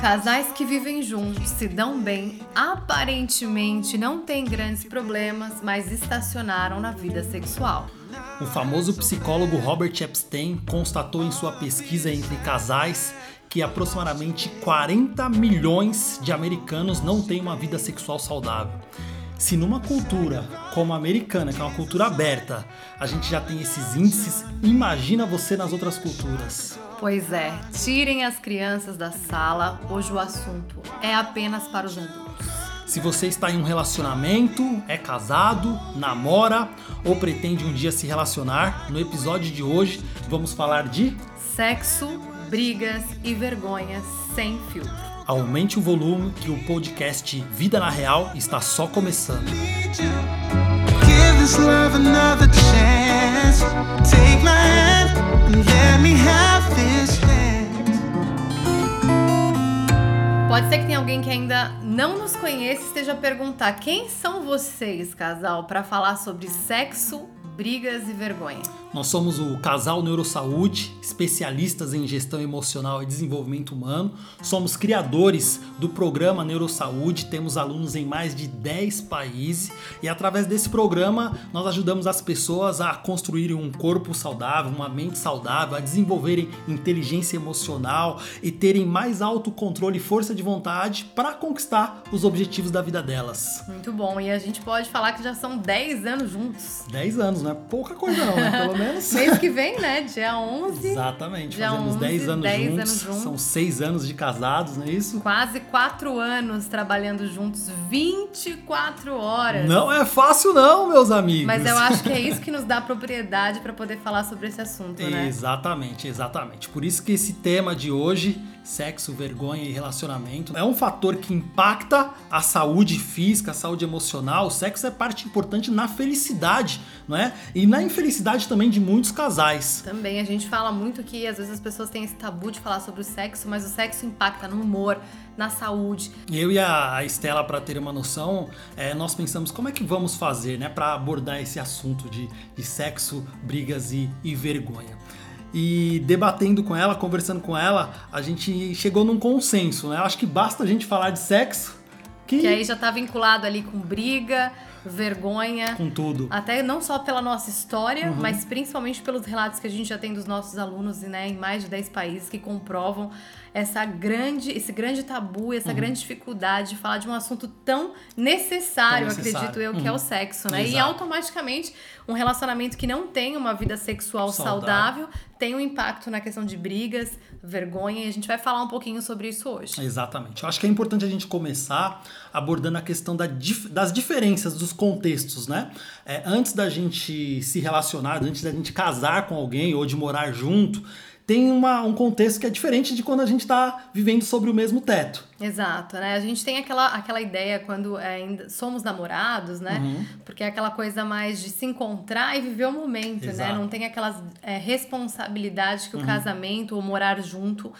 Casais que vivem juntos, se dão bem, aparentemente não têm grandes problemas, mas estacionaram na vida sexual. O famoso psicólogo Robert Epstein constatou em sua pesquisa entre casais que aproximadamente 40 milhões de americanos não têm uma vida sexual saudável. Se numa cultura como a americana, que é uma cultura aberta, a gente já tem esses índices, imagina você nas outras culturas. Pois é, tirem as crianças da sala, hoje o assunto é apenas para os adultos. Se você está em um relacionamento, é casado, namora ou pretende um dia se relacionar, no episódio de hoje vamos falar de sexo, brigas e vergonhas sem filtro. Aumente o volume que o podcast Vida na Real está só começando. Pode ser que tenha alguém que ainda não nos conhece e esteja a perguntar quem são vocês, casal, para falar sobre sexo, brigas e vergonha. Nós somos o Casal Neurosaúde, especialistas em gestão emocional e desenvolvimento humano. Somos criadores do programa Neurosaúde, temos alunos em mais de 10 países e através desse programa nós ajudamos as pessoas a construírem um corpo saudável, uma mente saudável, a desenvolverem inteligência emocional e terem mais autocontrole e força de vontade para conquistar os objetivos da vida delas. Muito bom, e a gente pode falar que já são 10 anos juntos. 10 anos, não é pouca coisa não, né? Pelo menos. Mês que vem, né? Dia 11. Exatamente, Dia fazemos 11, 10 anos, 10 juntos, anos juntos. são 6 anos de casados, não é isso? Quase 4 anos trabalhando juntos, 24 horas. Não é fácil não, meus amigos. Mas eu acho que é isso que nos dá propriedade para poder falar sobre esse assunto, né? Exatamente, exatamente. Por isso que esse tema de hoje, sexo, vergonha e relacionamento, é um fator que impacta a saúde física, a saúde emocional. O sexo é parte importante na felicidade, não é? E na infelicidade também de muitos casais. Também a gente fala muito que às vezes as pessoas têm esse tabu de falar sobre o sexo, mas o sexo impacta no humor, na saúde. Eu e a Estela, para ter uma noção, é, nós pensamos como é que vamos fazer, né, para abordar esse assunto de, de sexo, brigas e, e vergonha. E debatendo com ela, conversando com ela, a gente chegou num consenso, né? Acho que basta a gente falar de sexo que, Que aí já tá vinculado ali com briga, vergonha. com tudo. Até não só pela nossa história, Uhum. mas principalmente pelos relatos que a gente já tem dos nossos alunos né, em mais de 10 países que comprovam essa grande, esse grande tabu, essa grande dificuldade de falar de um assunto tão necessário, Tão necessário. acredito eu, que é Uhum. o sexo, né? E Exato. automaticamente um relacionamento que não tem uma vida sexual Saudável. saudável tem um impacto na questão de brigas, vergonha, e a gente vai falar um pouquinho sobre isso hoje. Exatamente. Eu acho que é importante a gente começar abordando a questão da dif- das diferenças dos contextos, né? É, antes da gente se relacionar, antes da gente casar com alguém ou de morar junto, tem uma- um contexto que é diferente de quando a gente está vivendo sobre o mesmo teto. Exato, né? A gente tem aquela, aquela ideia quando é, ainda somos namorados, né? Uhum. Porque é aquela coisa mais de se encontrar e viver o momento, né? Exato. Uhum. Não tem aquelas é, responsabilidades que o casamento ou morar junto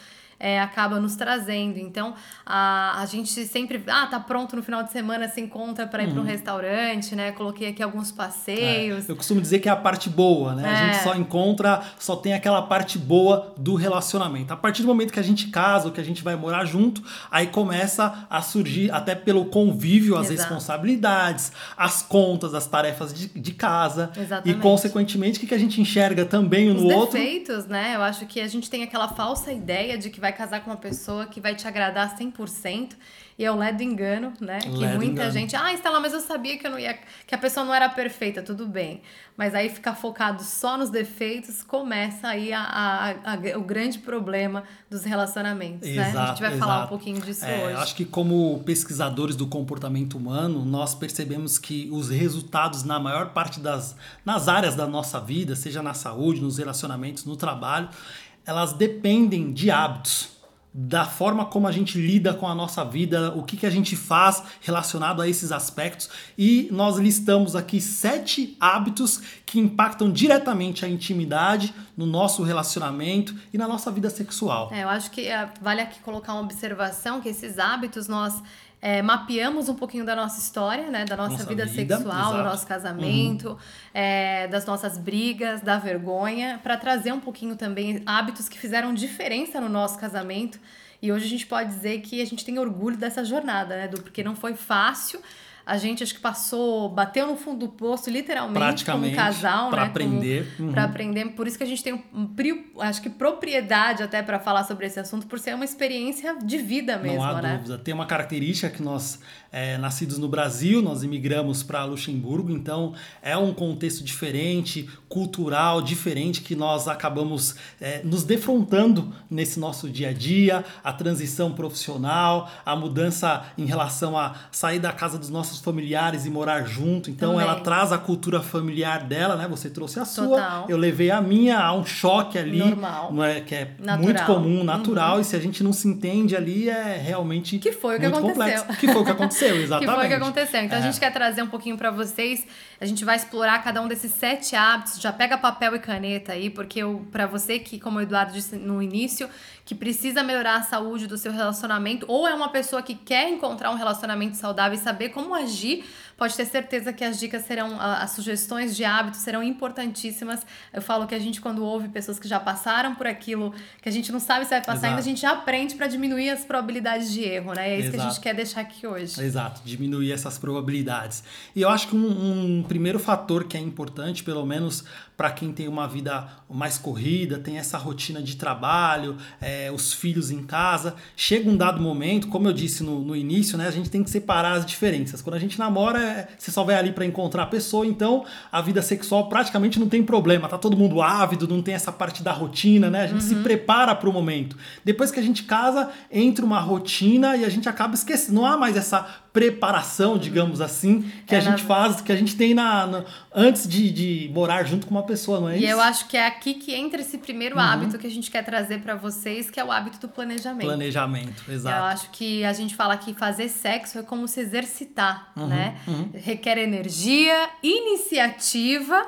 é, acaba nos trazendo. Então, a, a gente sempre, ah, tá pronto no final de semana, se encontra para ir para um restaurante, né? Coloquei aqui alguns passeios. É, eu costumo dizer que é a parte boa, né? A É. gente só encontra, só tem aquela parte boa do relacionamento. A partir do momento que a gente casa ou que a gente vai morar junto, aí começa a surgir, até pelo convívio, as Exato. responsabilidades, as contas, as tarefas de, de casa. Exatamente. E, consequentemente, o que que a gente enxerga também um Os no outro? defeitos, né? Eu acho que a gente tem aquela falsa ideia de que vai casar com uma pessoa que vai te agradar 100%. E é o ledo engano, né? que Ledo muita engano. gente, ah, está lá, mas eu sabia que eu não ia, que a pessoa não era perfeita, tudo bem. Mas aí ficar focado só nos defeitos começa aí a, a- a- o grande problema dos relacionamentos, né? A Exato, gente vai falar um exato. pouquinho disso É, hoje. Acho que como pesquisadores do comportamento humano, nós percebemos que os resultados na maior parte das nas áreas da nossa vida, seja na saúde, nos relacionamentos, no trabalho, elas dependem de hábitos. Da forma como a gente lida com a nossa vida, o que, que a gente faz relacionado a esses aspectos. E nós listamos aqui sete hábitos que impactam diretamente a intimidade no nosso relacionamento e na nossa vida sexual. É, eu acho que é, vale aqui colocar uma observação que esses hábitos nós é, mapeamos um pouquinho da nossa história, né? Da nossa, Nossa vida, vida, sexual, exato. do nosso casamento, é, das nossas brigas, da vergonha, para trazer um pouquinho também hábitos que fizeram diferença no nosso casamento. E hoje a gente pode dizer que a gente tem orgulho dessa jornada, né? Do, porque não foi fácil. A gente acho que passou, bateu no fundo do poço, literalmente, como casal, pra né? aprender. Uhum. Para aprender. Por isso que a gente tem, um, acho que propriedade até para falar sobre esse assunto, por ser uma experiência de vida mesmo, Não há né? dúvida. Tem uma característica que nós, é, nascidos no Brasil, nós imigramos para Luxemburgo, então é um contexto diferente, cultural diferente, que nós acabamos é, nos defrontando nesse nosso dia a dia, a transição profissional, a mudança em relação a sair da casa dos nossos familiares e morar junto. Então Também. ela traz a cultura familiar dela, né? Você trouxe a sua, Total. eu levei a minha, há um choque ali, Normal. não é, que é Natural. muito comum, natural, e se a gente não se entende ali, é realmente Que foi o que aconteceu. complexo. Que foi o que aconteceu, Que exatamente. foi o que aconteceu. Então É. a gente quer trazer um pouquinho pra vocês. A gente vai explorar cada um desses sete hábitos. Já pega papel e caneta aí, porque para você que, como o Eduardo disse no início, que precisa melhorar a saúde do seu relacionamento, ou é uma pessoa que quer encontrar um relacionamento saudável e saber como agir, pode ter certeza que as dicas serão, as sugestões de hábitos serão importantíssimas. Eu falo que a gente, quando ouve pessoas que já passaram por aquilo, que a gente não sabe se vai passar Exato. ainda, a gente já aprende pra diminuir as probabilidades de erro, né? É isso que a Exato. gente quer deixar aqui hoje. Exato, diminuir essas probabilidades. E eu acho que um, um primeiro fator que é importante, pelo menos para quem tem uma vida mais corrida, tem essa rotina de trabalho, é, os filhos em casa, chega um dado momento, como eu disse no, no início, né, a gente tem que separar as diferenças. Quando a gente namora, é, você só vai ali para encontrar a pessoa, então a vida sexual praticamente não tem problema, tá todo mundo ávido, não tem essa parte da rotina, né? A gente se prepara para o momento. Depois que a gente casa, entra uma rotina e a gente acaba esquecendo. Não há mais essa preparação, digamos assim, que É, a gente faz, que a gente tem na, na- antes de, de morar junto com uma pessoa, não é E isso? eu acho que é aqui que entra esse primeiro Uhum. hábito que a gente quer trazer pra vocês, que é o hábito do planejamento. Planejamento, Eu exato. acho que a gente fala que fazer sexo é como se exercitar, Uhum, né? Requer energia, iniciativa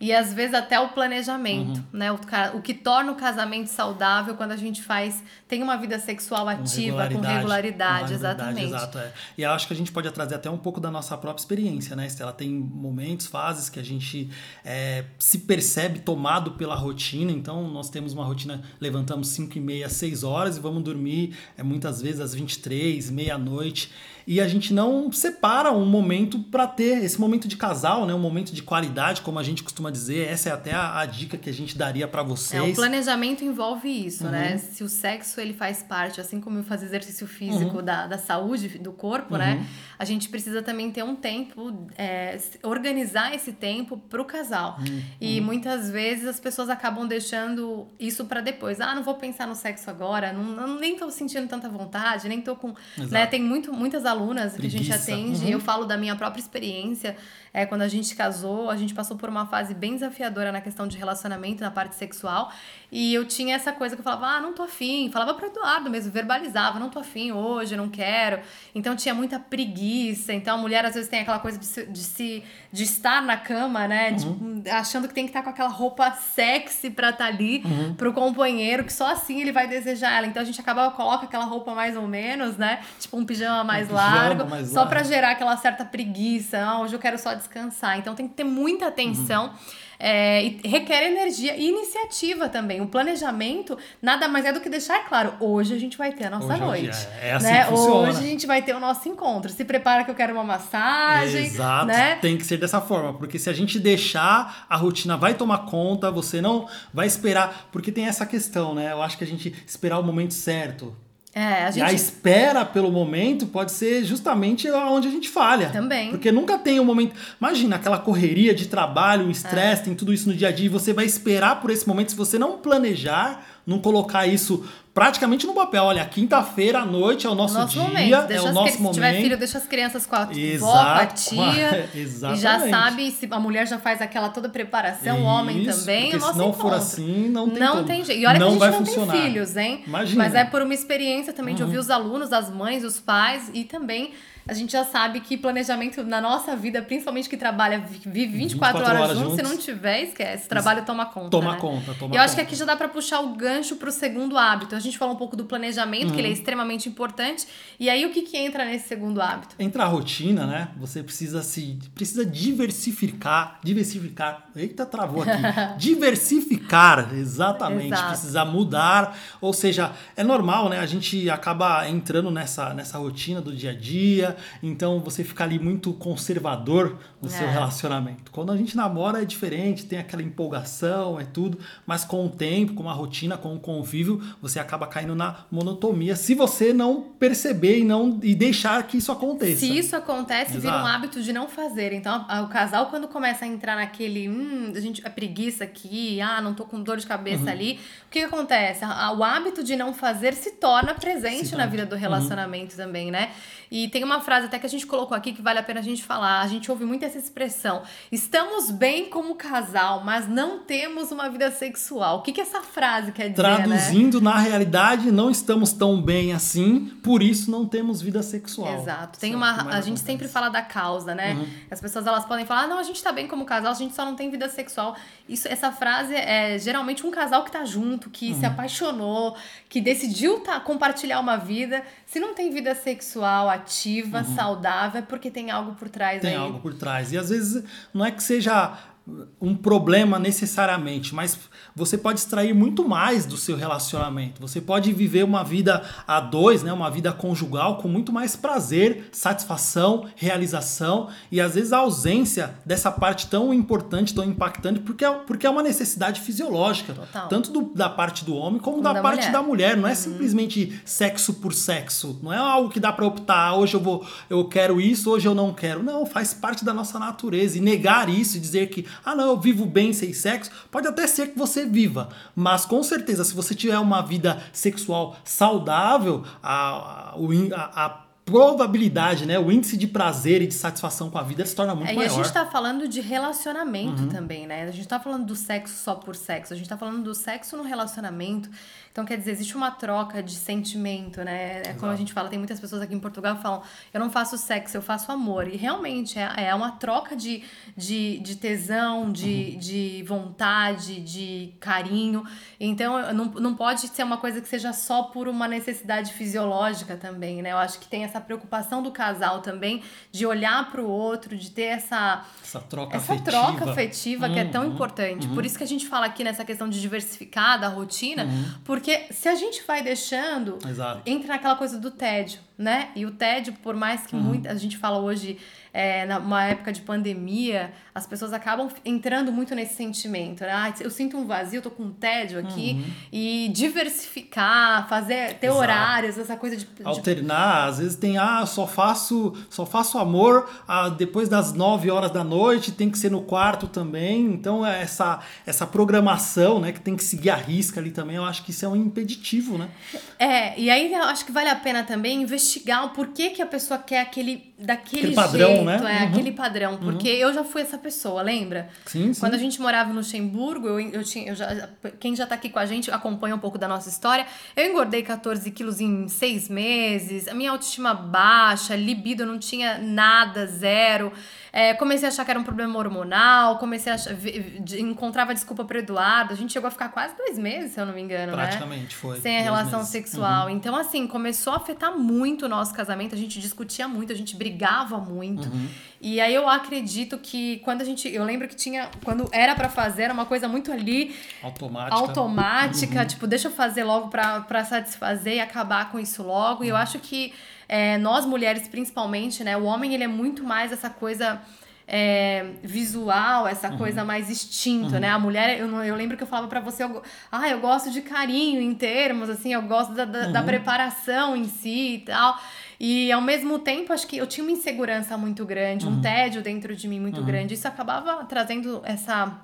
e às vezes até o planejamento, Uhum. né? O, o que torna o casamento saudável quando a gente faz, tem uma vida sexual ativa, com regularidade, com exatamente. Exato, é. E eu acho que a gente pode trazer até um pouco da nossa própria experiência, né, Estela? Tem momentos, fases que a gente é, se percebe tomado pela rotina. Então, nós temos uma rotina, levantamos 5 e meia, 6 horas e vamos dormir é, muitas vezes às 23, meia-noite. E a gente não separa um momento para ter esse momento de casal, né? Um momento de qualidade, como a gente costuma dizer. Essa é até a, a dica que a gente daria para vocês. É, o planejamento envolve isso, né? Uhum. Se o sexo ele faz parte, assim como fazer exercício físico Uhum. da, da saúde do corpo, né? A gente precisa também ter um tempo, é, organizar esse tempo pro casal. Uhum. E muitas vezes as pessoas acabam deixando isso para depois. Ah, não vou pensar no sexo agora, não, não- nem tô sentindo tanta vontade, nem tô com. Exato. Né? Tem muito, muitas alunas que a gente Preguiça. atende, Uhum. eu falo da minha própria experiência. É, quando a gente casou, a gente passou por uma fase bem desafiadora na questão de relacionamento, na parte sexual. E eu tinha essa coisa que eu falava, ah, não tô afim. Falava pro Eduardo mesmo, verbalizava, não tô afim hoje, não quero. Então tinha muita preguiça. Então a mulher às vezes tem aquela coisa de se, de, se, de estar na cama, né? Uhum. De- achando que tem que estar com aquela roupa sexy pra estar ali Uhum. pro companheiro, que só assim ele vai desejar ela. Então a gente acabava, coloca aquela roupa mais ou menos, né? Tipo um pijama mais pijama largo, mais só pra largo. gerar aquela certa preguiça. Ah, hoje eu quero só descansar. Então tem que ter muita atenção. é, e requer energia e iniciativa também. O planejamento nada mais é do que deixar claro: hoje a gente vai ter a nossa Hoje é noite. dia. É assim né? que funciona. Hoje a gente vai ter o nosso encontro. Se prepara que eu quero uma massagem. Exato, Né? tem que ser dessa forma, porque se a gente deixar, a rotina vai tomar conta, você não vai esperar, porque tem essa questão, né? Eu acho que a gente esperar o momento certo. É, a E a gente. espera pelo momento pode ser justamente onde a gente falha. Também. Porque nunca tem um momento. Imagina aquela correria de trabalho, o É. estresse, tem tudo isso no dia a dia, e você vai esperar por esse momento. Se você não planejar, não colocar isso praticamente no papel. Olha, quinta-feira à noite é o nosso, Nosso dia, momento. É o nosso cri- se momento. tiver filho, deixa as crianças com a vó, com a Exato, tia. e exatamente. já sabe, se a mulher já faz aquela toda preparação, o homem Isso, também, o nosso se não for encontro. assim, não tem Não como. tem jeito. E olha Não que a gente não funcionar. tem filhos, hein? Imagina. Uhum. Mas é por uma experiência também de ouvir os alunos, as mães, os pais e também a gente já sabe que planejamento na nossa vida, principalmente que trabalha, vive 24, 24 horas, horas juntos, se não tiver, esquece. Trabalho toma conta. Toma né? conta, toma Eu acho que aqui já dá pra puxar o gancho pro segundo hábito. A gente falou um pouco do planejamento, que ele é Uhum. extremamente importante. E aí, o que, que entra nesse segundo hábito? Entra a rotina, né? Você precisa se precisa diversificar, diversificar. Eita, travou aqui. diversificar, exatamente. Exato. Precisa mudar, ou seja, é normal, né? A gente acaba entrando nessa nessa rotina do dia a dia, então você fica ali muito conservador no seu É. relacionamento. Quando a gente namora é diferente, tem aquela empolgação, é tudo, mas com o tempo, com a rotina, com o convívio, você acaba caindo na monotonia se você não perceber e não e deixar que isso aconteça. Se isso acontece, vira um Exato. hábito de não fazer. Então, a- o casal, quando começa a entrar naquele, hum, a gente, a preguiça aqui, ah, não tô com dor de cabeça Uhum. ali, o que, que acontece? A- o hábito de não fazer se torna presente Se na vida do relacionamento também, né? E tem uma frase até que a gente colocou aqui que vale a pena a gente falar. A gente ouve muito essa expressão. Estamos bem como casal, mas não temos uma vida sexual. O que, que essa frase quer dizer, né? Traduzindo, na realidade, não estamos tão bem assim, por isso não temos vida sexual. Exato. Tem é uma, a gente acontece. sempre fala da causa, né? Uhum. As pessoas elas podem falar, ah, não, a gente tá bem como casal, a gente só não tem vida sexual. Isso, essa frase é geralmente um casal que tá junto, que Uhum. se apaixonou, que decidiu tá, compartilhar uma vida. Se não tem vida sexual ativa, saudável, é porque tem algo por trás Uhum. Tem aí. algo por trás. E às vezes não é que seja um problema necessariamente, mas você pode extrair muito mais do seu relacionamento. Você pode viver uma vida a dois, né, uma vida conjugal com muito mais prazer, satisfação, realização e às vezes a ausência dessa parte tão importante, tão impactante, porque é, porque é uma necessidade fisiológica, Total. tanto do- da parte do homem como, Como da, da parte mulher. da mulher. Não é simplesmente sexo por sexo. Não é algo que dá pra optar. "Ah, Hoje eu vou, eu quero isso, hoje eu não quero. Não, faz parte da nossa natureza. E negar isso e dizer que, ah, não, eu vivo bem sem sexo, pode até ser que você viva. Mas com certeza, se você tiver uma vida sexual saudável, a, a, a probabilidade, né, o índice de prazer e de satisfação com a vida se torna muito É, e a maior. gente tá falando de relacionamento Uhum. também, né? A gente tá falando do sexo só por sexo, a gente tá falando do sexo no relacionamento. Então, quer dizer, existe uma troca de sentimento, né? É como a gente fala, tem muitas pessoas aqui em Portugal que falam, eu não faço sexo, eu faço amor. E realmente é, é uma troca de, de, de tesão, de, de vontade, de carinho. Então, não, não pode ser uma coisa que seja só por uma necessidade fisiológica também, né? Eu acho que tem essa preocupação do casal também de olhar para o outro, de ter essa Essa troca essa afetiva. troca afetiva que é tão Uhum, importante. Por isso que a gente fala aqui nessa questão de diversificar da rotina, porque se a gente vai deixando, Exato. entra naquela coisa do tédio, né? E o tédio, por mais que muita a gente fala hoje, é, numa época de pandemia, as pessoas acabam entrando muito nesse sentimento, né? Ah, eu sinto um vazio, eu tô com um tédio aqui. E diversificar, fazer, ter Exato. horários, essa coisa de, de alternar, às vezes tem ah, só faço, só faço amor ah, depois das 9 horas da noite, tem que ser no quarto também. Então é essa essa programação, né, que tem que seguir a risca ali também, eu acho que isso é um impeditivo, né? É, e aí eu acho que vale a pena também investigar o porquê que a pessoa quer aquele daquele Aquele padrão, jeito, né? é, Uhum. aquele padrão, porque eu já fui essa pessoa, lembra? Sim, sim. Quando a gente morava no Luxemburgo, eu, eu tinha, eu já, quem já tá aqui com a gente acompanha um pouco da nossa história. Eu engordei 14 quilos em seis meses, a minha autoestima baixa, libido eu não tinha nada, zero. É, comecei a achar que era um problema hormonal, comecei a achar, encontrava desculpa pro Eduardo. A gente chegou a ficar quase dois meses, se eu não me engano, né? Praticamente foi. Sem a relação meses. sexual. Então, assim, começou a afetar muito o nosso casamento. A gente discutia muito, a gente brigava muito. Uhum. E aí eu acredito que quando a gente. Eu lembro que tinha. Quando era pra fazer, era uma coisa muito ali Automática. automática. Uhum. Tipo, deixa eu fazer logo pra, pra satisfazer e acabar com isso logo. E Uhum. eu acho que é, nós mulheres, principalmente, né? O homem, ele é muito mais essa coisa. é, visual, essa Uhum. coisa mais instinto, né? A mulher, eu, não- eu lembro que eu falava pra você, eu, ah, eu gosto de carinho em termos, assim, eu gosto da, da, Uhum. da preparação em si e tal. E ao mesmo tempo, acho que eu tinha uma insegurança muito grande, Uhum. um tédio dentro de mim muito grande. Isso acabava trazendo essa,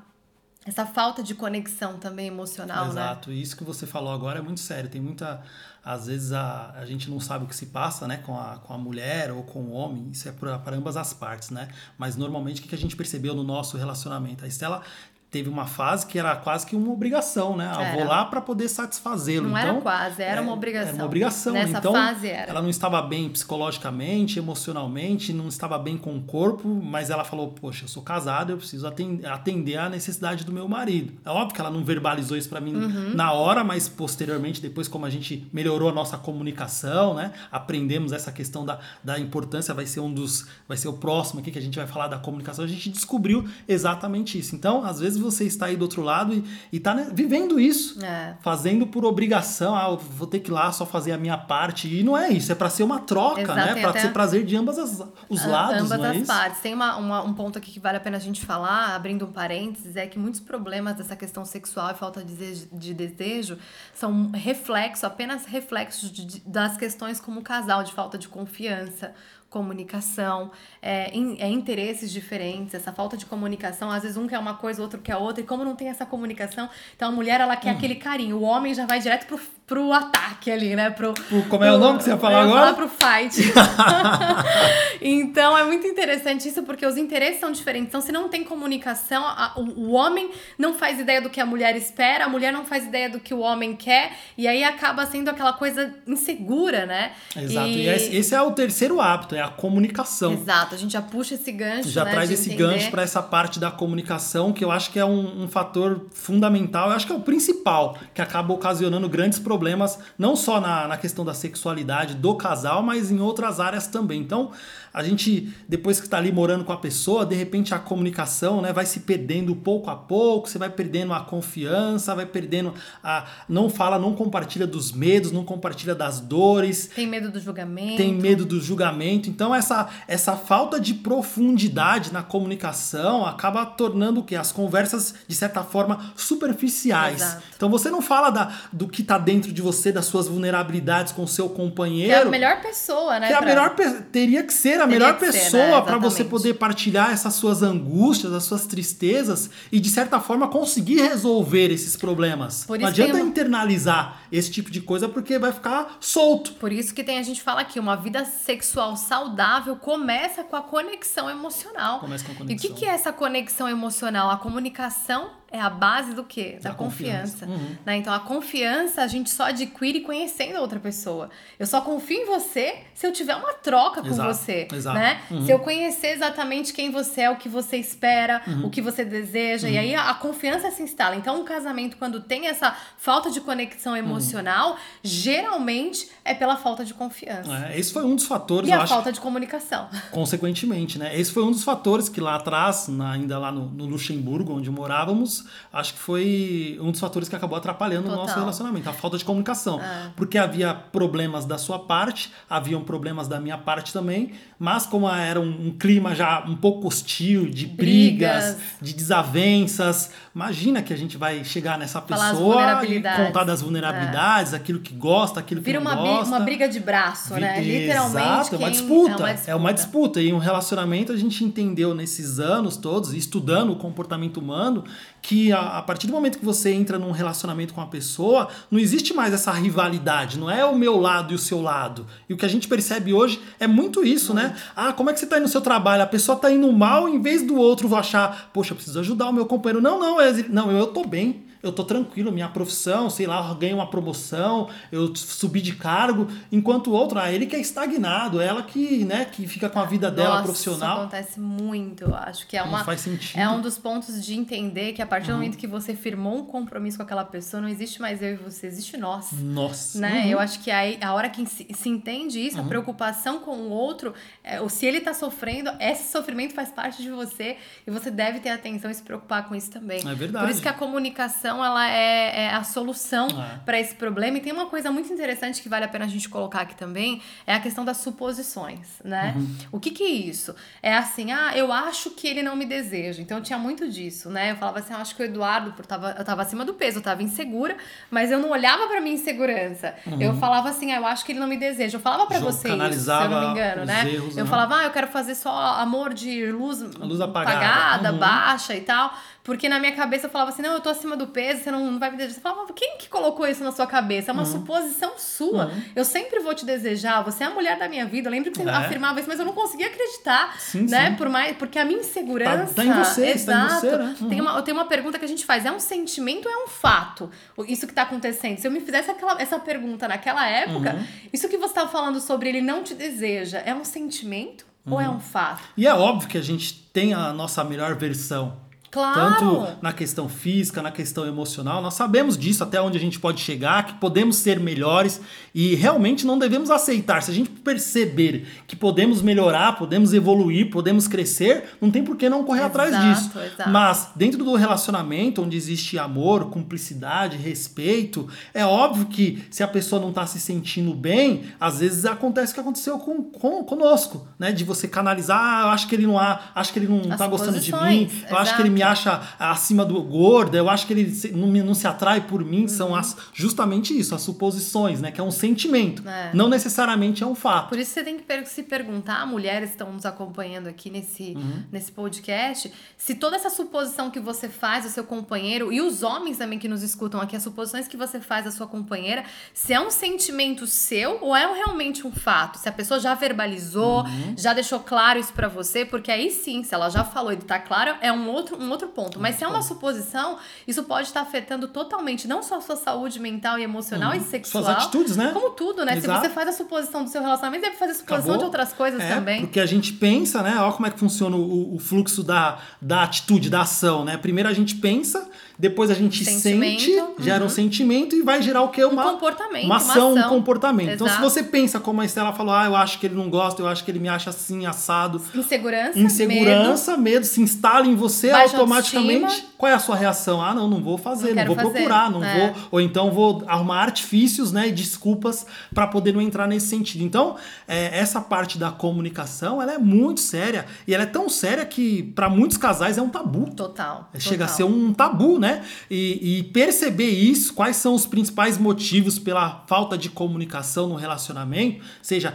essa falta de conexão também emocional, né? Exato. E isso que você falou agora é muito sério. Tem muita. Às vezes a, a gente não sabe o que se passa né, com, a, com a mulher ou com o homem. Isso é para ambas as partes, né? Mas normalmente o que a gente percebeu no nosso relacionamento? A Estela teve uma fase que era quase que uma obrigação, né? Eu Era. vou lá para poder satisfazê-lo. Não então, era quase, era uma é- obrigação. Era uma obrigação. Nessa então, fase era. ela não estava bem psicologicamente, emocionalmente, não estava bem com o corpo, mas ela falou: Poxa, eu sou casada, eu preciso aten- atender à necessidade do meu marido. É óbvio que ela não verbalizou isso para mim Uhum. na hora, mas posteriormente, depois, como a gente melhorou a nossa comunicação, né? Aprendemos essa questão da, da importância, vai ser um dos. Vai ser o próximo aqui que a gente vai falar da comunicação, a gente descobriu exatamente isso. Então, às vezes você está aí do outro lado e, e tá né, vivendo isso É. fazendo por obrigação, ah, vou ter que ir lá só fazer a minha parte. E não é isso, é para ser uma troca, Exato, né? Para ser prazer de ambas as, os A- lados, ambas não é as isso? partes. Tem uma, uma- um ponto aqui que vale a pena a gente falar, abrindo um parênteses, é que muitos problemas dessa questão sexual e falta de desejo, de desejo são reflexo, apenas reflexos de- de- das questões como casal, de falta de confiança, comunicação, é, in- é, interesses diferentes, essa falta de comunicação, às vezes um quer uma coisa, o outro quer outra, e como não tem essa comunicação, então a mulher ela Hum. quer aquele carinho, o homem já vai direto pro, pro ataque ali, né? Pro, como é o nome que você ia falar eu agora? pro fight. então é muito interessante isso porque os interesses são diferentes. Então, se não tem comunicação, a- o, o homem não faz ideia do que a mulher espera, a mulher não faz ideia do que o homem quer, e aí acaba sendo aquela coisa insegura, né? Exato. E, esse esse é o terceiro hábito, é a comunicação. Exato, a gente já puxa esse gancho. Já né, traz esse entender. gancho para essa parte da comunicação, que eu acho que é um, um fator fundamental, eu acho que é o principal, que acaba ocasionando grandes problemas, não só na, na questão da sexualidade do casal, mas em outras áreas também. Então, a gente, depois que está ali morando com a pessoa, de repente a comunicação né, vai se perdendo pouco a pouco, você vai perdendo a confiança, vai perdendo a. Não fala, não compartilha dos medos, não compartilha das dores, Tem medo do julgamento. tem medo do julgamento. Então, essa, essa falta de profundidade na comunicação acaba tornando o quê? As conversas, de certa forma, superficiais. Exato. Então, você não fala da, do que está dentro de você, das suas vulnerabilidades com o seu Que é a companheiro. melhor pessoa, né? que é a pra- melhor teria que ser a Teria melhor pessoa né? para você poder partilhar essas suas angústias, as suas tristezas e de certa forma conseguir resolver esses problemas. Por Não adianta uma- internalizar esse tipo de coisa porque vai ficar solto. Por isso que tem a gente fala aqui, uma vida sexual saudável começa com a conexão emocional. Começa com a E o que, conexão. que é essa conexão emocional? A comunicação é a base do quê? Da, Da confiança. confiança. Uhum. né? Então a confiança a gente só adquire conhecendo a outra pessoa. Eu só confio em você se eu tiver uma troca com Exato, você. exato. Né? Uhum. Se eu conhecer exatamente quem você é, o que você espera, o que você deseja. Uhum. E aí a, a confiança se instala. Então um casamento, quando tem essa falta de conexão Uhum. emocional, geralmente é pela falta de confiança. É, esse foi um dos fatores, E a falta de comunicação. consequentemente, né? Esse foi um dos fatores que lá atrás, na- ainda lá no, no Luxemburgo, onde morávamos, acho que foi um dos fatores que acabou atrapalhando o Total. nosso relacionamento, a falta de comunicação. É. Porque havia problemas da sua parte, haviam problemas da minha parte também, mas como era um, um clima já um pouco hostil, de brigas, Brigas. de desavenças, imagina que a gente vai chegar nessa Falar pessoa e contar das vulnerabilidades, aquilo que gosta, aquilo que Vira não uma, gosta. uma briga de braço, né? Vi- Literalmente. Exato, é uma quem- disputa. É uma disputa. E um relacionamento a gente entendeu nesses anos todos, estudando o comportamento humano, que a, a partir do momento que você entra num relacionamento com uma pessoa, não existe mais essa rivalidade, não é o meu lado e o seu lado. E o que a gente percebe hoje é muito isso, né? Ah, como é que você tá aí no seu trabalho? A pessoa tá indo mal, em vez do outro achar, poxa, eu preciso ajudar o meu companheiro. Não, não, é, não, eu tô bem eu tô tranquilo, minha profissão, sei lá, eu ganhei uma promoção, eu subi de cargo, enquanto o outro, ah, ele que é estagnado, ela que, né, que fica com a vida dela Nossa, profissional. Isso acontece muito, eu acho que é Não uma. faz sentido. É um dos pontos de entender que a partir Uhum. do momento que você firmou um compromisso com aquela pessoa, não existe mais eu e você, existe nós. Nossa. Né? Uhum. Eu acho que aí, a hora que se, se entende isso, a preocupação com o outro, é, ou se ele tá sofrendo, esse sofrimento faz parte de você e você deve ter atenção e se preocupar com isso também. É verdade. Por isso que a comunicação ela é, é a solução É. para esse problema. E tem uma coisa muito interessante que vale a pena a gente colocar aqui também, é a questão das suposições, né? Uhum. O que que é isso? É assim, ah, eu acho que ele não me deseja. Então tinha muito disso, né? Eu falava assim, eu acho que o Eduardo, por tava, eu tava acima do peso, eu tava insegura, mas eu não olhava pra minha insegurança. Eu falava assim, ah, eu acho que ele não me deseja. Eu falava pra Jo- você isso, se eu não me engano, né? erros, eu né? falava, ah, eu quero fazer só amor de luz, luz apagada. Uhum. baixa e tal. Porque na minha cabeça eu falava assim: não, eu tô acima do peso, você não, não vai me desejar. Você falava, quem que colocou isso na sua cabeça? É uma suposição sua. Eu sempre vou te desejar, você é a mulher da minha vida. Eu lembro que você É. afirmava isso, mas eu não conseguia acreditar. Sim, né? sim. Por mais, porque a minha insegurança. Tá- tá em você, exato. tá em você, né? Tem uma, eu tenho uma pergunta que a gente faz: é um sentimento ou é um fato? Isso que tá acontecendo. Se eu me fizesse aquela, essa pergunta naquela época, Uhum. isso que você tá falando sobre ele não te deseja, é um sentimento ou Uhum. é um fato? E é óbvio que a gente tem a nossa melhor versão. Claro! Tanto na questão física, na questão emocional, nós sabemos disso, até onde a gente pode chegar, que podemos ser melhores e realmente não devemos aceitar. Se a gente perceber que podemos melhorar, podemos evoluir, podemos crescer, não tem por que não correr atrás Exato, disso. exato. Mas dentro do relacionamento, onde existe amor, cumplicidade, respeito, é óbvio que se a pessoa não está se sentindo bem, às vezes acontece o que aconteceu com, com conosco, né? De você canalizar, ah, eu acho que ele não há, acho que ele não está gostando de mim, eu acho que ele me. Acha acima do gordo, eu acho que ele não, não se atrai por mim, são Uhum. as, justamente isso, as suposições, né? Que é um sentimento, É. não necessariamente é um fato. Por isso você tem que se perguntar, mulheres que estão nos acompanhando aqui nesse, Uhum. nesse podcast, se toda essa suposição que você faz do seu companheiro, e os homens também que nos escutam aqui, as suposições que você faz da sua companheira, se é um sentimento seu ou é realmente um fato? Se a pessoa já verbalizou, Uhum. já deixou claro isso pra você, porque aí sim, se ela já falou e tá claro, é um outro, um outro ponto. Mas se é uma suposição, isso pode estar afetando totalmente não só a sua saúde mental e emocional e sexual. Suas atitudes, né? Como tudo, né? Exato. Se você faz a suposição do seu relacionamento, deve fazer a suposição Acabou. de outras coisas É, também. Porque a gente pensa, né? Olha como é que funciona o, o fluxo da, da atitude, da ação, né? Primeiro a gente pensa, depois a gente Sentimento, sente, uhum. gera um sentimento e vai gerar o quê? Uma, comportamento, uma uma ação, um ação. comportamento. Então, se Exato. você pensa, como a Estela falou, ah, eu acho que ele não gosta, eu acho que ele me acha assim, assado. Insegurança, Insegurança, medo. se instala em você automaticamente. autoestima. Qual é a sua reação? Ah, não, não vou fazer, Não não, vou fazer, procurar, não é. vou. Ou então vou arrumar artifícios, né, e desculpas para poder não entrar nesse sentido. Então, é, essa parte da comunicação, ela é muito séria e ela é tão séria que para muitos casais é um tabu. Medo. Total. Chega a total. ser um tabu, né? E, e perceber isso, quais são os principais motivos pela falta de comunicação no relacionamento, seja.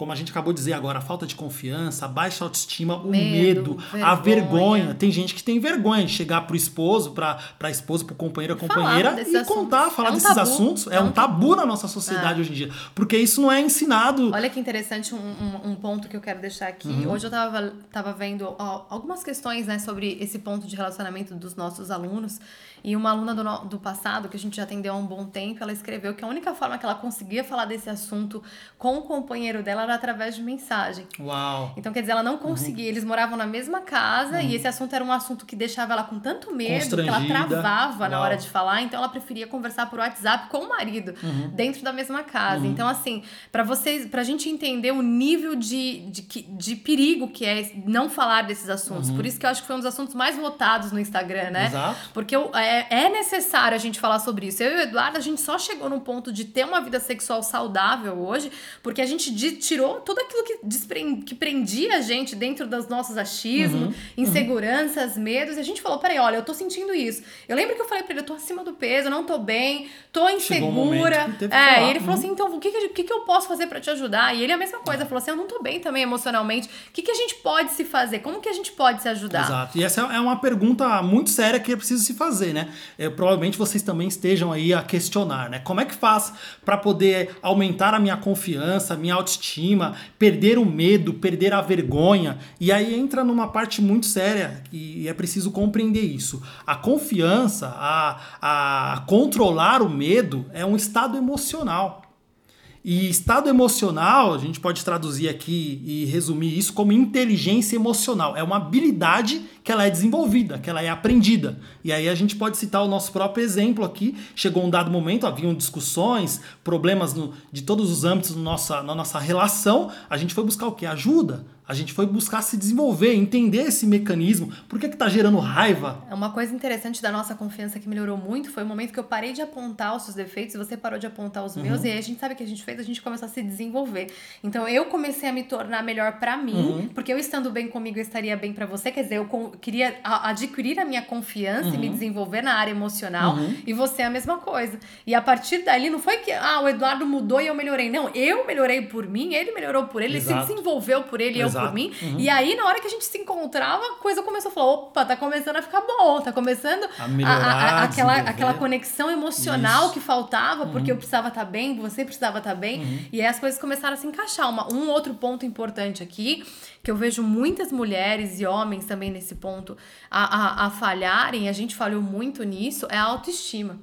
Como a gente acabou de dizer agora, a falta de confiança, a baixa autoestima, o Medo, medo, a vergonha. vergonha. Tem gente que tem vergonha de chegar pro esposo, pra, pra esposa, pro companheiro, a companheira e contar, assuntos. falar É um desses tabu. assuntos. É, É um um tabu na nossa sociedade hoje em dia. Porque isso não é ensinado. Olha que interessante um, um, um ponto que eu quero deixar aqui. Uhum. Hoje eu tava, tava vendo ó, algumas questões né, sobre esse ponto de relacionamento dos nossos alunos. E uma aluna do, do passado, que a gente já atendeu há um bom tempo, ela escreveu que a única forma que ela conseguia falar desse assunto com o companheiro dela era através de mensagem. Uau. Então, quer dizer, ela não Uhum. conseguia. Eles moravam na mesma casa e esse assunto era um assunto que deixava ela com tanto medo que ela travava na Uau. hora de falar. Então, ela preferia conversar por WhatsApp com o marido Uhum. dentro da mesma casa. Então, assim, pra vocês, pra gente entender o nível de, de, de perigo que é não falar desses assuntos. Por isso que eu acho que foi um dos assuntos mais votados no Instagram, né? Uhum. Exato. Porque eu- é, é necessário a gente falar sobre isso. Eu e o Eduardo, a gente só chegou no ponto de ter uma vida sexual saudável hoje, porque a gente de- tirou tudo aquilo que, que prendia a gente dentro dos nossos achismos, Uhum. inseguranças, medos, e a gente falou: peraí, olha, eu tô sentindo isso. Eu lembro que eu falei pra ele: eu tô acima do peso, eu não tô bem, tô um insegura. que é, falar. e ele falou Uhum. assim: então, o que, que, que eu posso fazer pra te ajudar? E ele a mesma coisa, falou assim: eu não tô bem também emocionalmente. O que, que a gente pode se fazer? Como que a gente pode se ajudar? Exato. E essa é uma pergunta muito séria que é preciso se fazer, né? É, provavelmente vocês também estejam aí a questionar, né? Como é que faz para poder aumentar a minha confiança, minha autoestima, perder o medo, perder a vergonha? E aí entra numa parte muito séria e é preciso compreender isso. A confiança, a, a controlar o medo é um estado emocional. E estado emocional, a gente pode traduzir aqui e resumir isso como inteligência emocional. É uma habilidade que ela é desenvolvida, que ela é aprendida. E aí a gente pode citar o nosso próprio exemplo aqui. Chegou um dado momento, haviam discussões, problemas no- de todos os âmbitos na nossa, na nossa relação. A gente foi buscar o quê? Ajuda. A gente foi buscar se desenvolver, entender esse mecanismo. Por que que tá gerando raiva? É uma coisa interessante da nossa confiança que melhorou muito foi o momento que eu parei de apontar os seus defeitos e você parou de apontar os Uhum. meus. E aí a gente sabe o que a gente fez, a gente começou a se desenvolver. Então eu comecei a me tornar melhor pra mim, Uhum. porque eu estando bem comigo eu estaria bem pra você. Quer dizer, eu queria adquirir a minha confiança e me Uhum. desenvolver na área emocional. E você é a mesma coisa. E a partir dali não foi que ah, o Eduardo mudou e eu melhorei. Não, eu melhorei por mim, ele melhorou por ele, ele Exato. se desenvolveu por ele e eu por mim. E aí, na hora que a gente se encontrava, a coisa começou a falar: opa, tá começando a ficar bom, tá começando A melhorar, aquela, desenvolver. aquela conexão emocional Isso. que faltava, porque eu precisava estar bem, você precisava estar bem. E aí as coisas começaram a se encaixar. Uma, um outro ponto importante aqui, que eu vejo muitas mulheres e homens também nesse ponto a, a, a falharem, a gente falhou muito nisso, é a autoestima.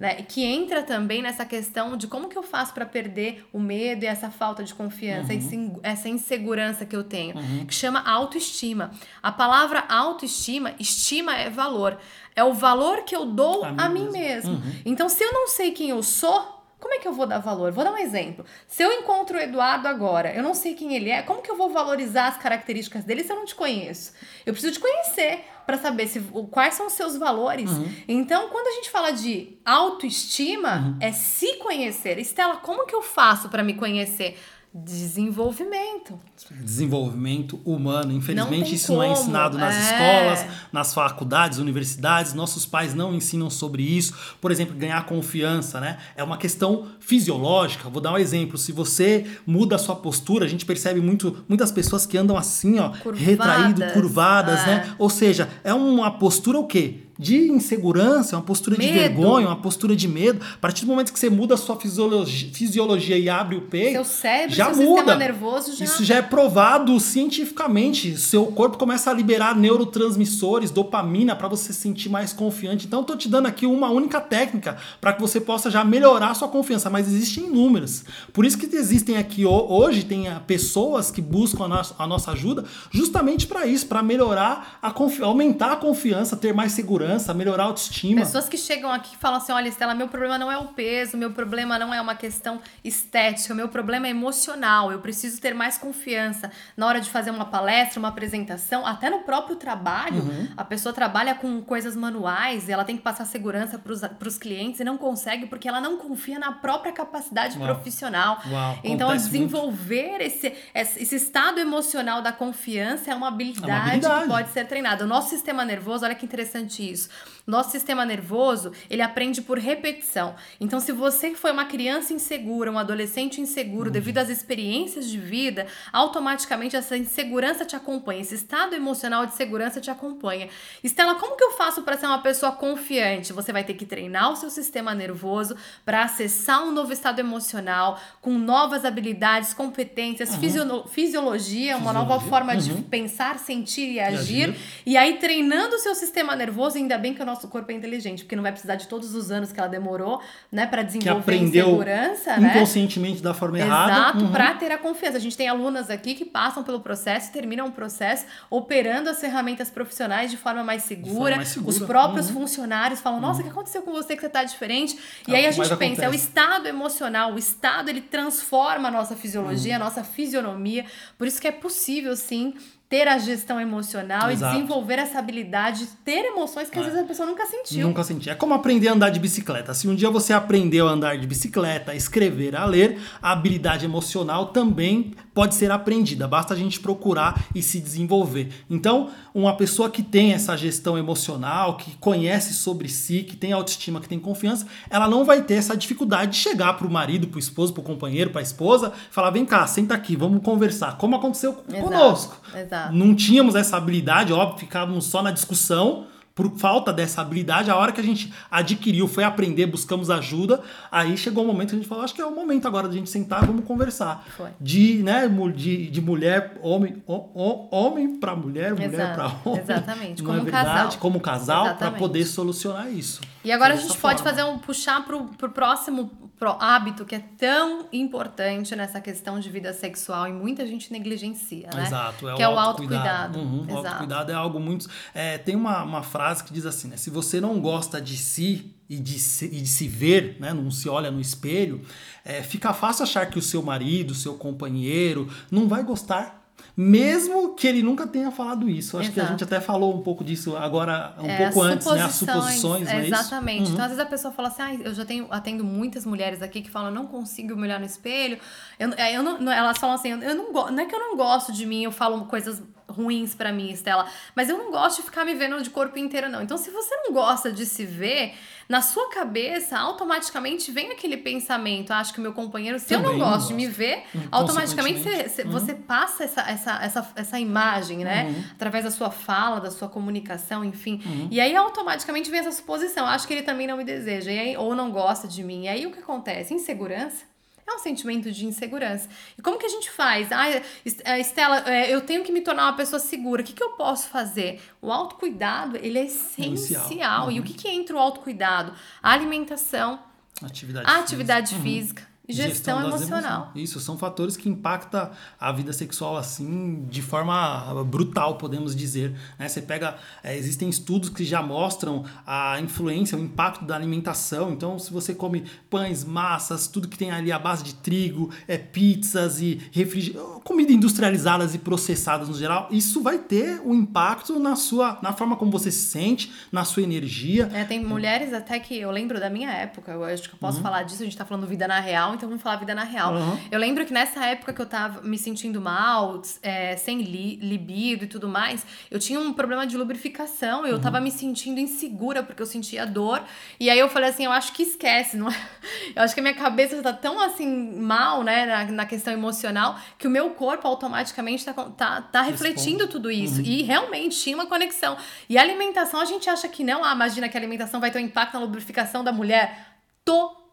Né? Que entra também nessa questão de como que eu faço para perder o medo e essa falta de confiança, in- essa insegurança que eu tenho, que chama autoestima. A palavra autoestima, estima é valor. É o valor que eu dou A a mim mim mesmo. mesmo. Então, se eu não sei quem eu sou, como é que eu vou dar valor? Vou dar um exemplo. Se eu encontro o Eduardo agora, eu não sei quem ele é, como que eu vou valorizar as características dele se eu não te conheço? Eu preciso te conhecer para saber se, quais são os seus valores. Então, quando a gente fala de autoestima, é se conhecer. Estela, como que eu faço para me conhecer? Desenvolvimento. Desenvolvimento humano. Infelizmente, tem isso não é como, ensinado nas é. escolas, nas faculdades, universidades. Nossos pais não ensinam sobre isso. Por exemplo, ganhar confiança, né? É uma questão fisiológica. Vou dar um exemplo. Se você muda a sua postura, a gente percebe muito, muitas pessoas que andam assim, ó, Curvadas. retraído, curvadas, É. né? Ou seja, é uma postura o quê? De insegurança, uma postura de Medo. vergonha, uma postura de medo. A partir do momento que você muda a sua fisiologia, fisiologia e abre o peito, Seu cérebro, já seu muda. nervoso já. Isso já é provado cientificamente. Seu corpo começa a liberar neurotransmissores, dopamina, para você se sentir mais confiante. Então, eu tô te dando aqui uma única técnica para que você possa já melhorar a sua confiança, mas existem inúmeras. Por isso que existem aqui ho- hoje tem ah, pessoas que buscam a nossa, a nossa ajuda justamente para isso, para melhorar a confi- aumentar a confiança, ter mais segurança, melhorar a autoestima. Pessoas que chegam aqui e falam assim: olha, Estela, meu problema não é o peso, meu problema não é uma questão estética, meu problema é emocional. Eu preciso ter mais confiança na hora de fazer uma palestra, uma apresentação, até no próprio trabalho. Uhum. A pessoa trabalha com coisas manuais e ela tem que passar segurança para os clientes e não consegue porque ela não confia na própria capacidade Uau. profissional. Uau, então, muito. desenvolver esse, esse estado emocional da confiança é uma habilidade, habilidade. que pode ser treinada. O nosso sistema nervoso, olha que interessante isso. issues Nosso sistema nervoso, ele aprende por repetição. Então, se você foi uma criança insegura, um adolescente inseguro, devido às experiências de vida, automaticamente essa insegurança te acompanha, esse estado emocional de segurança te acompanha. Estela, como que eu faço para ser uma pessoa confiante? Você vai ter que treinar o seu sistema nervoso para acessar um novo estado emocional, com novas habilidades, competências, fisio- fisiologia, uma nova forma de pensar, sentir e agir. agir. E aí, treinando o seu sistema nervoso, ainda bem que o nosso corpo é inteligente, porque não vai precisar de todos os anos que ela demorou, né, para desenvolver insegurança, né? inconscientemente da forma errada. Exato, Uhum. para ter a confiança. A gente tem alunas aqui que passam pelo processo, terminam o processo, operando as ferramentas profissionais de forma mais segura. mais segura. Os próprios Uhum. funcionários falam: Nossa, o que aconteceu com você que você tá diferente? E É aí a gente pensa: é o acontece. estado emocional, o estado ele transforma a nossa fisiologia, Uhum. a nossa fisionomia. Por isso que é possível, sim. Ter a gestão emocional Exato. e desenvolver essa habilidade de ter emoções que às vezes a pessoa nunca sentiu. Nunca senti. É como aprender a andar de bicicleta. Se um dia você aprendeu a andar de bicicleta, a escrever, a ler, a habilidade emocional também pode ser aprendida. Basta a gente procurar e se desenvolver. Então, uma pessoa que tem essa gestão emocional, que conhece sobre si, que tem autoestima, que tem confiança, ela não vai ter essa dificuldade de chegar pro marido, pro esposo, pro companheiro, pra esposa, e falar: vem cá, senta aqui, vamos conversar. Como aconteceu Exato, conosco. exato. Não tínhamos essa habilidade, óbvio, ficávamos só na discussão por falta dessa habilidade. A hora que a gente adquiriu, foi aprender, buscamos ajuda, aí chegou o momento que a gente falou, acho que é o momento agora de a gente sentar, vamos conversar. Foi. De, né, de, de mulher, homem, o- o- homem para mulher, mulher Exato, para homem. exatamente, como é um verdade? casal. Como casal, para poder solucionar isso. E agora a gente pode forma. fazer um puxar pro, pro próximo pro hábito que é tão importante nessa questão de vida sexual e muita gente negligencia, né? Exato, é que o é o autocuidado. autocuidado. Uhum, o Exato. autocuidado é algo muito. é, tem uma, uma frase que diz assim, né? Se você não gosta de si e de se, e de se ver, né? Não se olha no espelho, é, fica fácil achar que o seu marido, o seu companheiro, não vai gostar. Mesmo que ele nunca tenha falado isso. Acho que a Exato. gente até falou um pouco disso agora, um É, pouco antes, né? As suposições, é? Exatamente. Então, às vezes a pessoa fala assim, ah, eu já tenho, atendo muitas mulheres aqui que falam, não consigo me olhar no espelho. Eu, é, eu não, elas falam assim, eu não, não é que eu não gosto de mim, eu falo coisas ruins pra mim, Estela. Mas eu não gosto de ficar me vendo de corpo inteiro, não. Então, se você não gosta de se ver, na sua cabeça, automaticamente vem aquele pensamento. Acho que meu companheiro, se eu não Também gosto de me ver, automaticamente você, consequentemente. você- você passa essa, essa, essa, essa imagem, né? Uhum. Através da sua fala, da sua comunicação, enfim. E aí automaticamente vem essa suposição. Acho que ele também não me deseja. E aí, ou não gosta de mim. E aí o que acontece? Insegurança. É um sentimento de insegurança. E como que a gente faz? Ah, Est- Estela, eh, eu tenho que me tornar uma pessoa segura. O que, que eu posso fazer? O autocuidado, ele é essencial. Essencial. E o que, que entra o autocuidado? A alimentação, Atividade a física. atividade Uhum. física gestão, das emocional. emoções. Isso, são fatores que impactam a vida sexual assim de forma brutal, podemos dizer. né? Você pega, é, existem estudos que já mostram a influência, o impacto da alimentação. Então, se você come pães, massas, tudo que tem ali a base de trigo, é, pizzas e refrigerados, comida industrializadas e processadas no geral, isso vai ter um impacto na sua, na forma como você se sente, na sua energia. É, tem mulheres até que eu lembro da minha época, eu acho que eu Uhum. posso falar disso, a gente tá falando vida na real, então vamos falar vida na real. Uhum. Eu lembro que nessa época que eu tava me sentindo mal, é, sem li, libido e tudo mais, eu tinha um problema de lubrificação, eu Uhum. tava me sentindo insegura porque eu sentia dor, e aí eu falei assim, eu acho que esquece, não é? Eu acho que a minha cabeça tá tão assim mal, né, na, na questão emocional, que o meu corpo automaticamente tá, tá, tá refletindo tudo isso. E realmente tinha uma conexão. E a alimentação, a gente acha que não. Ah, imagina que a alimentação vai ter um impacto na lubrificação da mulher.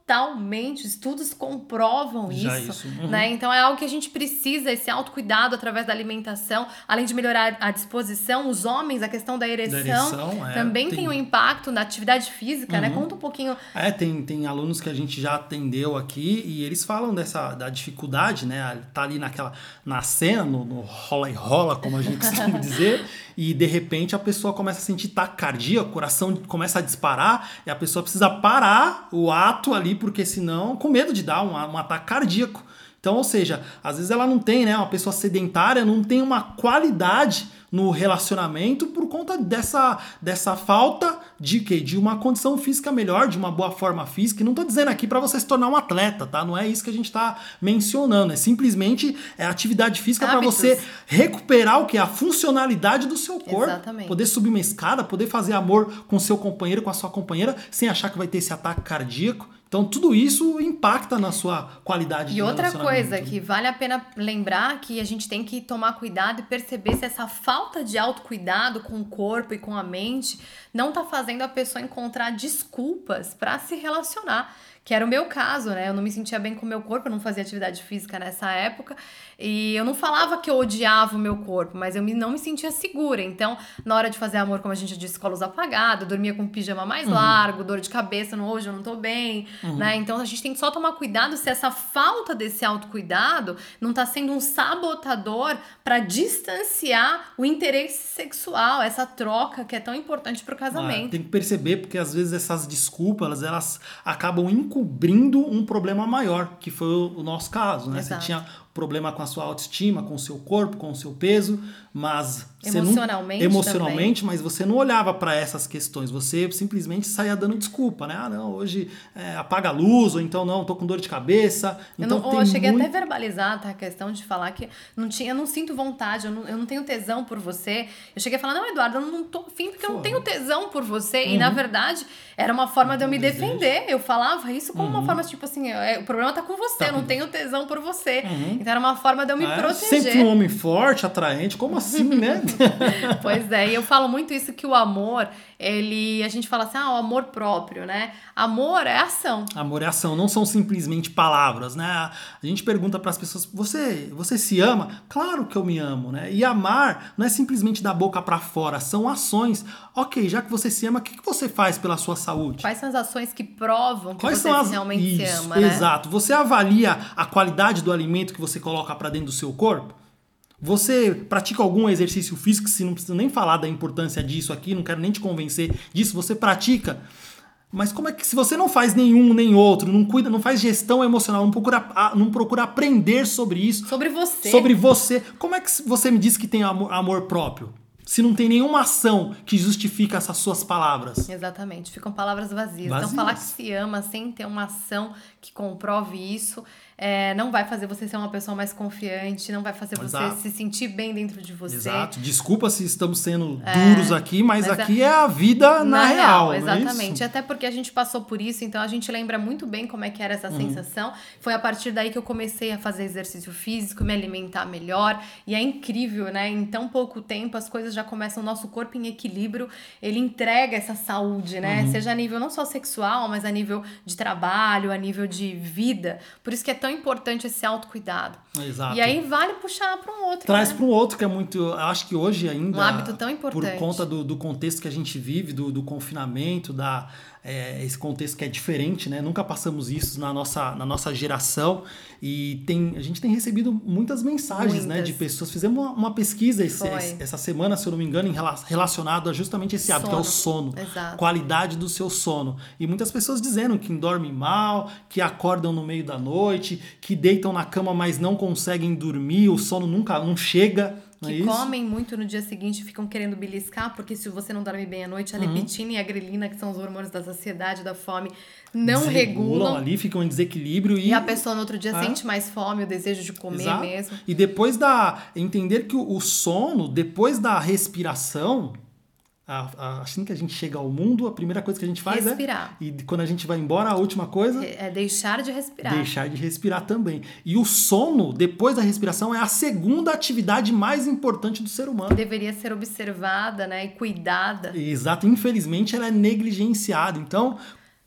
Totalmente. Estudos comprovam Já isso. isso, uhum. Né? Então é algo que a gente precisa, esse autocuidado através da alimentação, além de melhorar a disposição, os homens, a questão da ereção, ereção, é, também tem... tem- um impacto na atividade física, Uhum. né? Conta um pouquinho. É, tem, tem alunos que a gente já atendeu aqui e eles falam dessa da dificuldade, né? Tá ali naquela na cena, no, no rola e rola, como a gente costuma dizer, e de repente a pessoa começa a sentir taquicardia, o coração começa a disparar e a pessoa precisa parar o ato ali, porque senão, com medo de dar um, um ataque cardíaco. Então, ou seja, às vezes ela não tem, né? Uma pessoa sedentária não tem uma qualidade no relacionamento por conta dessa, dessa falta de quê? De uma condição física melhor, de uma boa forma física. E não tô dizendo aqui para você se tornar um atleta, tá? Não é isso que a gente tá mencionando. É simplesmente é atividade física para você recuperar o que? A funcionalidade do seu corpo. Exatamente. Poder subir uma escada, poder fazer amor com seu companheiro, com a sua companheira, sem achar que vai ter esse ataque cardíaco. Então, tudo isso impacta na sua qualidade de E outra coisa que vale a pena lembrar que a gente tem que tomar cuidado e perceber se essa falta de autocuidado com o corpo e com a mente não tá fazendo a pessoa encontrar desculpas para se relacionar. Que era o meu caso, né? Eu não me sentia bem com o meu corpo, eu não fazia atividade física nessa época. E eu não falava que eu odiava o meu corpo, mas eu não me sentia segura. Então, na hora de fazer amor, como a gente disse, com a luz apagada, eu dormia com um pijama mais largo, dor de cabeça, no hoje eu não tô bem, né? Então, a gente tem que só tomar cuidado se essa falta desse autocuidado não tá sendo um sabotador para distanciar o interesse sexual, essa troca que é tão importante pro Ah, casamento. tem que perceber, porque às vezes essas desculpas elas acabam encobrindo um problema maior, que foi o nosso caso, né? Exato. Você tinha problema com a sua autoestima, com o seu corpo, com o seu peso, mas você não- Emocionalmente emocionalmente, mas você não olhava para essas questões, você simplesmente saía dando desculpa, né? Ah, não, hoje é, apaga a luz, ou então não, tô com dor de cabeça. Eu, Então não, tem eu cheguei muito... até a verbalizar tá, a questão de falar que não tinha, eu não sinto vontade, eu não, eu não tenho tesão por você. Eu cheguei a falar, não, Eduardo, eu não tô afim porque eu não tenho tesão por você. E na verdade, era uma forma de eu me desejo. defender. Eu falava isso como uma forma, tipo assim, é, o problema tá com você, Tá eu não com- tenho tesão por você. Então era uma forma de eu me Ah, é? proteger. Sempre um homem forte, atraente, como assim, né? Pois é, e eu falo muito isso que o amor, ele. A gente fala assim, ah, o amor próprio, né? Amor é ação. Amor e ação não são simplesmente palavras, né? A gente pergunta para as pessoas: você, você se ama? Claro que eu me amo, né? E amar não é simplesmente da boca para fora, são ações. Ok, já que você se ama, o que, que você faz pela sua saúde? Quais são as ações que provam que Quais você as realmente Isso, se ama, né? Exato. Você avalia a qualidade do alimento que você coloca para dentro do seu corpo? Você pratica algum exercício físico, se não precisa nem falar da importância disso aqui, não quero nem te convencer disso, você pratica. Mas como é que se você não faz nenhum nem outro, não cuida, não faz gestão emocional, não procura, não procura aprender sobre isso, Sobre você. sobre você, como é que você me diz que tem amor, amor próprio? Se não tem nenhuma ação que justifica essas suas palavras? Exatamente, ficam palavras vazias. Vazias. Então, falar que se ama sem ter uma ação que comprove isso é, não vai fazer você ser uma pessoa mais confiante, não vai fazer Exato. você se sentir bem dentro de você. Exato. Desculpa se estamos sendo duros aqui, mas, mas aqui é... a vida na, real. não é exatamente. Até porque a gente passou por isso, então a gente lembra muito bem como é que era essa Uhum. sensação. Foi a partir daí que eu comecei a fazer exercício físico, me alimentar melhor. E é incrível, né? Em tão pouco tempo as coisas já começam, o nosso corpo em equilíbrio, ele entrega essa saúde, né? Uhum. Seja a nível não só sexual, mas a nível de trabalho, a nível de vida. Por isso que é tão importante esse autocuidado. Exato. E aí vale puxar para um outro. Traz né? para um outro que é muito. Acho que hoje ainda. Um hábito tão importante. Por conta do, do contexto que a gente vive, do, do confinamento, da, é, esse contexto que é diferente, né? Nunca passamos isso na nossa, na nossa geração. E tem, a gente tem recebido muitas mensagens, né? Muitas. De pessoas. Fizemos uma, uma pesquisa esse- essa semana, se eu não me engano, em rela- relacionado a justamente esse hábito, que é o sono. Exato. Qualidade do seu sono. E muitas pessoas dizendo que dormem mal, que acordam no meio da noite, que deitam na cama, mas não conseguem dormir, o sono nunca não chega. É que isso? comem muito no dia seguinte e ficam querendo beliscar, porque se você não dorme bem à noite, Uhum. a leptina e a grelina, que são os hormônios da saciedade, da fome, não regulam. ali, ficam em desequilíbrio e, E a pessoa no outro dia É. sente mais fome, o desejo de comer Exato. mesmo. E depois da. Entender que o sono, depois da respiração, a- a- assim que a gente chega ao mundo, a primeira coisa que a gente faz Respirar. é. E quando a gente vai embora, a última coisa. É deixar de respirar. Deixar de respirar também. E o sono, depois da respiração, é a segunda atividade mais importante do ser humano. Deveria ser observada, né? E cuidada. Exato, infelizmente ela é negligenciada. Então,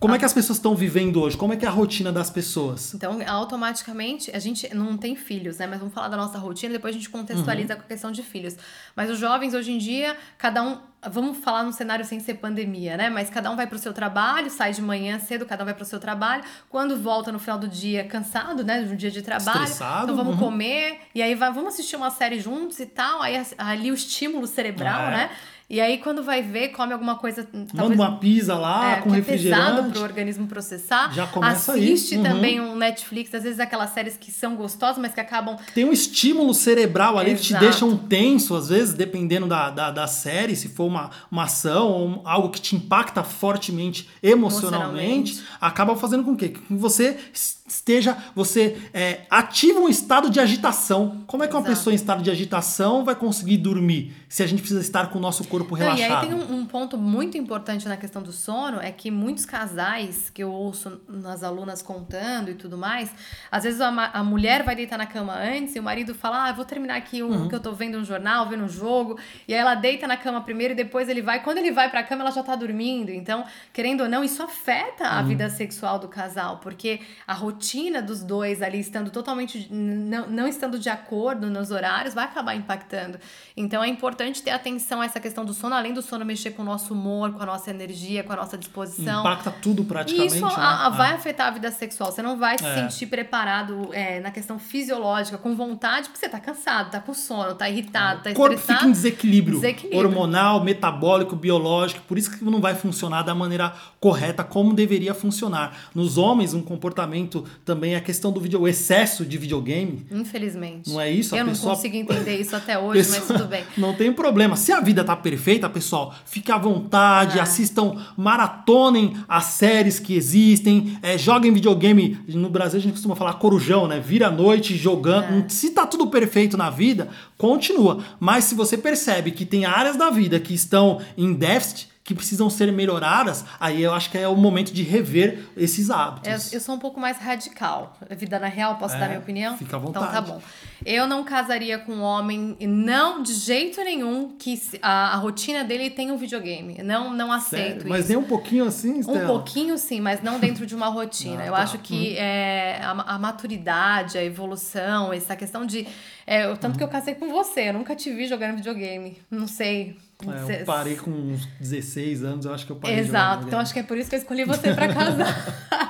como é que as pessoas estão vivendo hoje? Como é que é a rotina das pessoas? Então, automaticamente, a gente não tem filhos, né? Mas vamos falar da nossa rotina, depois a gente contextualiza Uhum. com a questão de filhos. Mas os jovens, hoje em dia, cada um. Vamos falar num cenário sem ser pandemia, né? Mas cada um vai pro seu trabalho, sai de manhã cedo, cada um vai pro seu trabalho. Quando volta no final do dia cansado, né? De um dia de trabalho. Estressado, Então vamos uhum. comer. E aí vai, vamos assistir uma série juntos e tal. Aí ali o estímulo cerebral, É. né? E aí, quando vai ver, come alguma coisa. Manda talvez uma pizza lá é, com que é pesado refrigerante. pro organismo processar. Já começa aí. Assiste Uhum. também um Netflix, às vezes aquelas séries que são gostosas, mas que acabam. Tem um estímulo cerebral ali que te Exato. deixa um tenso, às vezes, dependendo da, da, da série, se for uma, uma ação ou algo que te impacta fortemente emocionalmente, Emocionalmente. acaba fazendo com que, que você esteja, você é, ativa um estado de agitação. Como é que uma Exato. pessoa em estado de agitação vai conseguir dormir se a gente precisa estar com o nosso corpo Não, e relaxado? aí tem um, um ponto muito importante na questão do sono, é que muitos casais que eu ouço nas alunas contando e tudo mais, às vezes a, a mulher vai deitar na cama antes e o marido fala, ah, eu vou terminar aqui um Uhum. que eu tô vendo um jornal, vendo um jogo, e aí ela deita na cama primeiro e depois ele vai. Quando ele vai pra cama, ela já tá dormindo. Então, querendo ou não, isso afeta Uhum. a vida sexual do casal, porque a rotina dos dois ali estando totalmente não, não estando de acordo nos horários vai acabar impactando. Então é importante ter atenção a essa questão do sono, além do sono mexer com o nosso humor, com a nossa energia, com a nossa disposição. Impacta tudo E praticamente. isso né? a- a- vai Ah. afetar a vida sexual. Você não vai se É. sentir preparado é, na questão fisiológica, com vontade, porque você tá cansado, tá com sono, tá irritado, tá O corpo estressado. fica em desequilíbrio, Desequilíbrio. hormonal, metabólico, biológico, por isso que não vai funcionar da maneira correta como deveria funcionar. Nos homens, um comportamento também a questão do vídeo, o excesso de videogame. Infelizmente. Não é isso? A Eu não pessoa- consigo entender isso até hoje, mas Pessoa- tudo bem. Não tem problema. Se a vida tá perfeita, pessoal, fique à vontade, Ah. assistam, maratonem as séries que existem, é, joguem videogame. No Brasil a gente costuma falar corujão, né? Vira a noite jogando. É. Se tá tudo perfeito na vida, continua. Mas se você percebe que tem áreas da vida que estão em déficit, que precisam ser melhoradas, aí eu acho que é o momento de rever esses hábitos. Eu, eu sou um pouco mais radical. Vida na real, posso É, dar minha opinião? fica à Então tá vontade. bom. Eu não casaria com um homem, não de jeito nenhum, que a, a rotina dele tenha um videogame. Não, não aceito Sério? Mas isso. nem um pouquinho assim, Um Estela? pouquinho sim, mas não dentro de uma rotina. Ah, eu tá. acho que é, a, a maturidade, a evolução, essa questão de. É, tanto que eu casei com você, eu nunca te vi jogando videogame. Não sei. É, eu parei com uns 16 anos, eu acho que eu parei Exato, então acho que é por isso que eu escolhi você pra casar.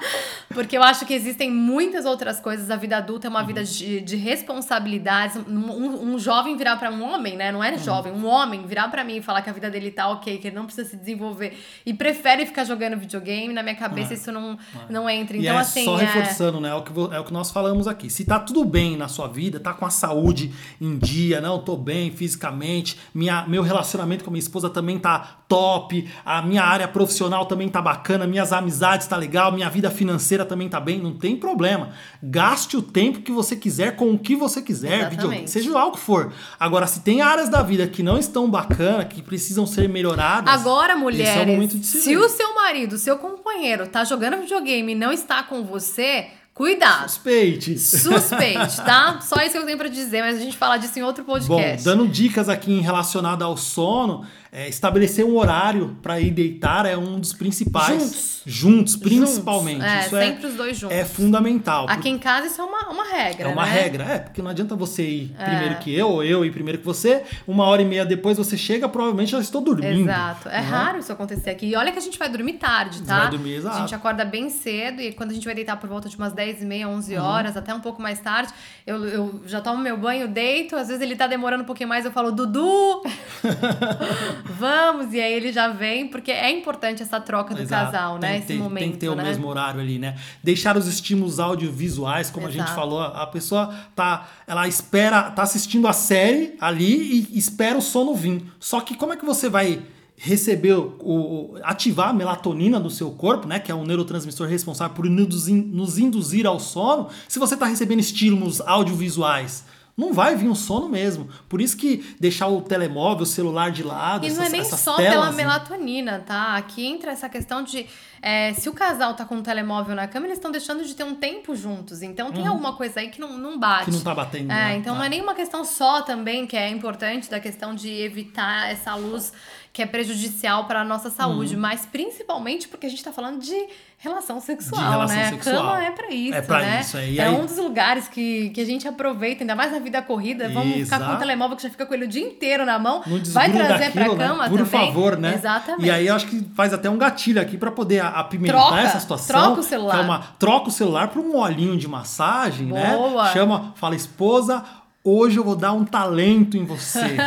Porque eu acho que existem muitas outras coisas. A vida adulta é uma vida de, de responsabilidades. Um, um jovem virar para um homem, né? Não é jovem, um homem virar para mim e falar que a vida dele tá ok, que ele não precisa se desenvolver e prefere ficar jogando videogame, na minha cabeça É. isso não, não entra. E Então, é assim. só é- reforçando, né? É o, que, é o que nós falamos aqui. Se tá tudo bem na sua vida, tá com a saúde em dia, não, tô bem fisicamente, minha, meu relacionamento com a minha esposa também tá top, a minha área profissional também tá bacana, minhas amizades tá legal, minha vida financeira também tá bem, não tem problema. Gaste o tempo que você quiser com o que você quiser, videogame, seja lá o que for. Agora, se tem áreas da vida que não estão bacana, que precisam ser melhoradas, Agora, esse mulheres, é o se, se o seu marido, seu companheiro, tá jogando videogame e não está com você, cuidado. Suspeite. Suspeite, tá? Só isso que eu tenho pra dizer, mas a gente fala disso em outro Bom, podcast. dando dicas aqui em relacionado ao sono, é, estabelecer um horário para ir deitar é um dos principais. Juntos. Juntos, principalmente. Juntos. É, isso sempre os dois juntos. É fundamental. Aqui em casa isso é uma, uma regra. É uma né? regra, é, porque não adianta você ir primeiro que eu, ou eu ir primeiro que você, uma hora e meia depois você chega, provavelmente já estou dormindo. Exato. É né? raro isso acontecer aqui. E olha que a gente vai dormir tarde, tá? vai dormir, exato. A gente acorda bem cedo e quando a gente vai deitar por volta de umas 10 e meia, 11 Uhum. horas, até um pouco mais tarde, eu, eu já tomo meu banho, deito. Às vezes ele tá demorando um pouquinho mais, eu falo, Dudu, vamos. E aí ele já vem, porque é importante essa troca do Exato. casal, Tem né? Esse ter- momento, Tem que ter o né? mesmo horário ali, né? Deixar os estímulos audiovisuais, como a gente Exato. falou, a pessoa tá, ela espera, tá assistindo a série ali e espera o sono vir. Só que como é que você vai receber o, o- ativar a melatonina do seu corpo, né, que é um neurotransmissor responsável por nos, in- nos induzir ao sono, se você tá recebendo estímulos audiovisuais? Não vai vir um sono mesmo. Por isso que deixar o telemóvel, o celular de lado, E não é essas, nem essas só telas, pela né? melatonina, tá? Aqui entra essa questão de é, se o casal tá com um telemóvel na cama, eles estão deixando de ter um tempo juntos. Então tem alguma coisa aí que não, não bate. Uhum. Que não tá batendo, É, né? então não é nenhuma questão só também que é importante da questão de evitar essa luz que é prejudicial para a nossa saúde, Uhum. mas principalmente porque a gente tá falando de relação sexual, De relação né? sexual. A cama é pra isso, É pra né? isso. E é aí- um dos lugares que, que a gente aproveita, ainda mais na vida corrida. Vamos ficar com o Exato. telemóvel que já fica com ele o dia inteiro na mão. Vai trazer daquilo, pra cama né? Por também. favor, né? Exatamente. E aí eu acho que faz até um gatilho aqui pra poder apimentar Troca, essa situação. troca o celular. é uma- troca o celular por um olhinho de massagem, Boa. né? Chama, fala, esposa, hoje eu vou dar um talento em você.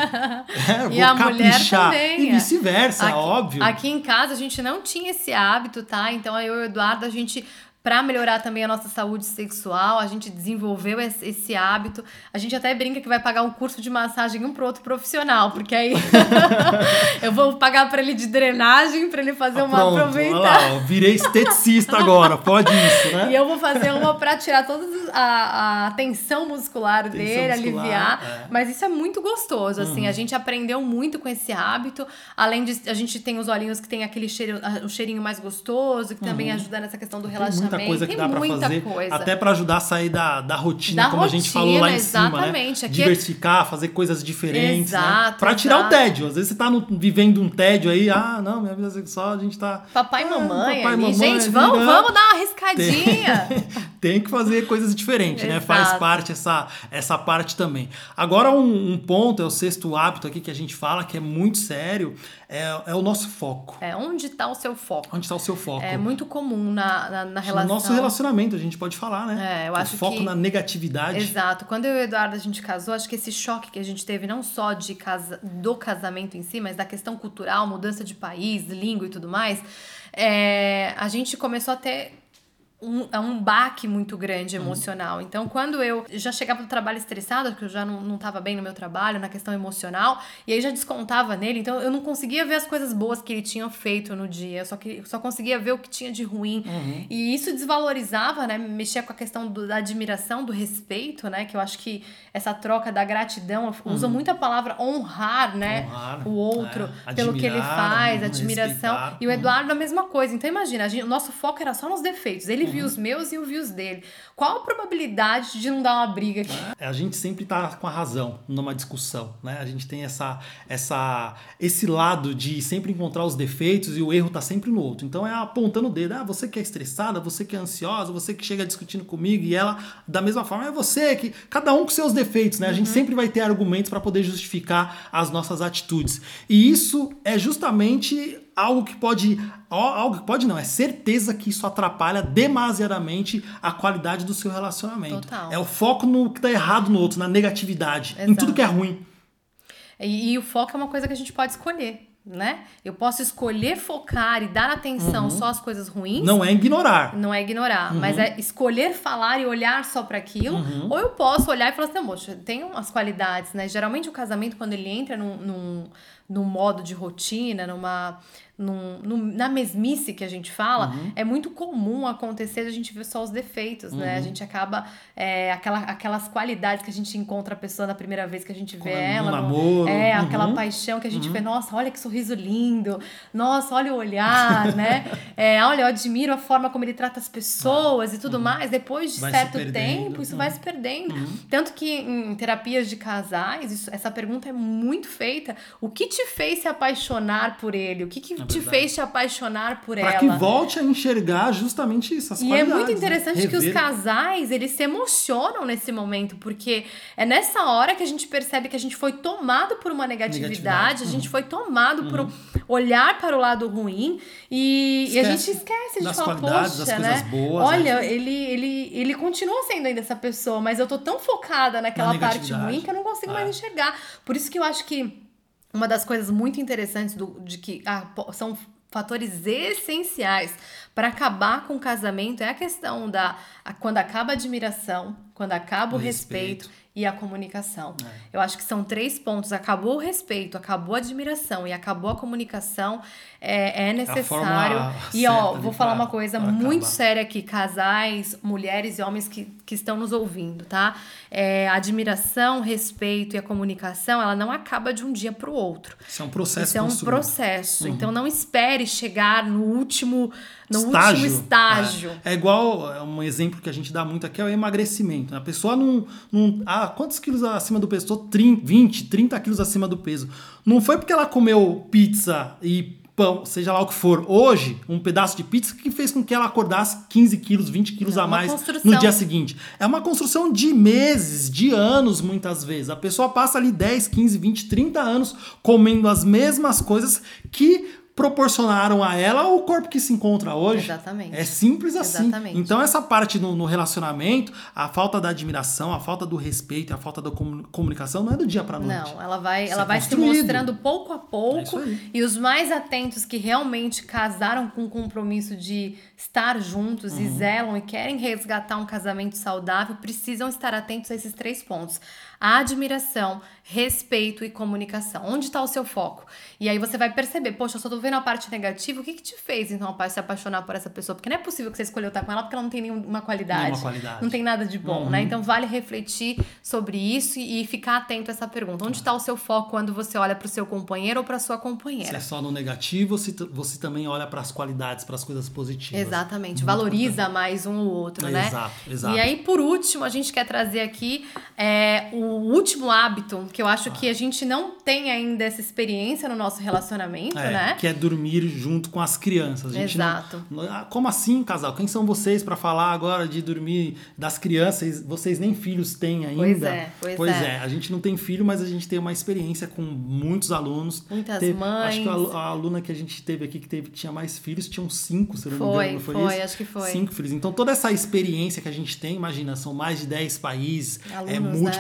É, E a mulher caprichar. também. E é. vice-versa, óbvio. Aqui em casa a gente não tinha esse hábito, tá? Então eu e o Eduardo, a gente. Pra melhorar também a nossa saúde sexual, a gente desenvolveu esse, esse hábito. A gente até brinca que vai pagar um curso de massagem um pro outro profissional, porque aí eu vou pagar pra ele de drenagem, pra ele fazer Ah, uma pronto, aproveitar. lá, virei esteticista agora, pode isso, né? E eu vou fazer uma pra tirar toda a, a tensão muscular Tensão dele, muscular, aliviar. é. Mas isso é muito gostoso, assim. A gente aprendeu muito com esse hábito. Além de, a gente tem os olhinhos que tem aquele cheiro, o cheirinho mais gostoso, que também ajuda nessa questão do relaxamento. Muita coisa que Tem dá pra muita fazer, coisa. até pra ajudar a sair da, da rotina, Da como a gente falou lá em rotina, cima, né? é- Diversificar, fazer coisas diferentes, né? Exato, Pra tirar o exato. tédio. Às vezes você tá no- vivendo um tédio aí, ah, não, minha vida sexual, a gente tá... Papai e Ah, mamãe papai e mamãe gente, vamos, né? vamos dar uma arriscadinha. Tem que fazer coisas diferentes, né? Faz parte essa, essa parte também. Agora, um, um ponto, é o sexto hábito aqui que a gente fala, que é muito sério, é, é o nosso foco. é, onde tá o seu foco? Onde está o seu foco? É muito comum na, na, na relação. No nosso relacionamento, a gente pode falar, né? É, eu o acho foco que- na negatividade. Exato. Quando eu e o Eduardo a gente casou, acho que esse choque que a gente teve, não só de casa, do casamento em si, mas da questão cultural, mudança de país, língua e tudo mais, é, a gente começou a ter um, é um baque muito grande emocional. Então, quando eu já chegava do trabalho estressada, porque eu já não, não tava bem no meu trabalho, na questão emocional, e aí já descontava nele, então eu não conseguia ver as coisas boas que ele tinha feito no dia, eu só, que, só conseguia ver o que tinha de ruim. E isso desvalorizava, né? Mexia com a questão do- da admiração, do respeito, né? Que eu acho que essa troca da gratidão, eu uso muito a palavra honrar, né? Honrar, o outro, é. pelo que ele faz, uhum, admiração. respeitar, E o uhum. Eduardo a mesma coisa. Então imagina, gente- o nosso foco era só nos defeitos. Ele viu os meus e eu vi os dele. Qual a probabilidade de não dar uma briga aqui? É, A gente sempre tá com a razão numa discussão, né? A gente tem essa, essa, esse lado de sempre encontrar os defeitos e o erro tá sempre no outro. Então é apontando o dedo, ah, você que é estressada, você que é ansiosa, você que chega discutindo comigo e ela da mesma forma é você que cada um com seus defeitos, né? A gente sempre vai ter argumentos para poder justificar as nossas atitudes. E isso é justamente algo que pode. Algo que pode não, é certeza que isso atrapalha demasiadamente a qualidade do seu relacionamento. Total. É o foco no que tá errado no outro, na negatividade, em Exato. tudo que é ruim. E, e o foco é uma coisa que a gente pode escolher, né? Eu posso escolher focar e dar atenção só às coisas ruins. Não é ignorar. Não é ignorar, mas Uhum. é escolher falar e olhar só para aquilo. Ou eu posso olhar e falar assim, "Não, moça, tem umas qualidades, né? Geralmente o casamento, quando ele entra num, num, num modo de rotina, numa, num, num- na mesmice que a gente fala, Uhum. é muito comum acontecer de a gente ver só os defeitos, né? A gente acaba. é, aquela, aquelas qualidades que a gente encontra a pessoa na primeira vez que a gente vê Quando- no ela. namoro, É, uhum. aquela paixão que a gente vê, nossa, olha que sorriso lindo, nossa, olha o olhar, né? É, olha, eu admiro a forma como ele trata as pessoas e tudo mais. Depois de Vai certo tempo, isso vai uhum. se perdendo. Tanto que em terapias de casais, isso- essa pergunta é muito feita. O que te fez se apaixonar por ele? O que, que te É verdade. fez te apaixonar por Para ela? que volte a enxergar justamente isso, as E é muito né? interessante que os casais, eles se emocionam nesse momento, porque é nessa hora que a gente percebe que a gente foi tomado por uma negatividade, Negatividade, a gente foi tomado por um olhar para o lado ruim e, e a gente esquece de das falar, qualidades, poxa, das né? coisas boas, Olha, né? ele, ele, ele continua sendo ainda essa pessoa, mas eu tô tão focada naquela Na parte ruim que eu não consigo É. mais enxergar. Por isso que eu acho que uma das coisas muito interessantes do, de que ah, são fatores essenciais para acabar com o casamento é a questão da a- quando acaba a admiração, quando acaba o, O respeito. respeito. e a comunicação. É. Eu acho que são três pontos. Acabou o respeito, acabou a admiração e acabou a comunicação. É, é necessário. E ó, vou falar uma coisa muito acabar. séria aqui, casais, mulheres e homens que, que estão nos ouvindo, tá? É, a admiração, respeito e a comunicação, ela não acaba de um dia para o outro. Isso é um processo Isso é um processo. Então não espere chegar no último, no estágio. último estágio. É, é igual é um exemplo que a gente dá muito aqui é o emagrecimento. A pessoa não. não ah, quantos quilos acima do peso? Tô 30, 20, 30 quilos acima do peso. Não foi porque ela comeu pizza e pão, seja lá o que for, hoje, um pedaço de pizza que fez com que ela acordasse 15 quilos, 20 quilos Não, a mais construção. no dia seguinte. É uma construção de meses, de anos, muitas vezes. A pessoa passa ali 10, 15, 20, 30 anos comendo as mesmas coisas que proporcionaram a ela o corpo que se encontra hoje. Exatamente. É simples assim. Exatamente. Então, essa parte no, no relacionamento, a falta da admiração, a falta do respeito, a falta da comu- comunicação não é do dia pra noite. Não, ela vai, Isso ela é vai se mostrando pouco a É pouco. aí. e os mais atentos que realmente casaram com o compromisso de estar juntos Uhum. e zelam e querem resgatar um casamento saudável, precisam estar atentos a esses três pontos: admiração, respeito e comunicação. Onde está o seu foco? E aí você vai perceber, poxa, eu só tô vendo a parte negativa, o que que te fez então se apaixonar por essa pessoa? Porque não é possível que você escolheu estar com ela porque ela não tem nenhuma qualidade. Nenhuma qualidade. Não tem nada de bom, Uhum. né? Então vale refletir sobre isso e ficar atento a essa pergunta. Onde está o seu foco quando você olha para o seu companheiro ou para sua Se companheira? é só no negativo, você, t- você também olha para as qualidades, para as coisas positivas. Exatamente, valoriza mais um ou outro, né? Exato, exato. E aí, por último, a gente quer trazer aqui é, o último hábito, que eu acho que a gente não tem ainda essa experiência no nosso relacionamento, É, né? Que é dormir junto com as crianças. Exato. não- ah, como assim, casal? Quem são vocês para falar agora de dormir das crianças? Vocês nem filhos têm ainda. Pois é, pois é. é. A gente não tem filho, mas a gente tem uma experiência com muitos alunos. Muitas Teve- mães. Acho que a, a aluna que a gente teve aqui que teve, tinha mais filhos, tinham cinco, se eu não me Foi, engano. Não foi, foi, isso? acho que foi. Cinco filhos. Então toda essa experiência que a gente tem, imagina, são mais de 10 países, é Alunos, né?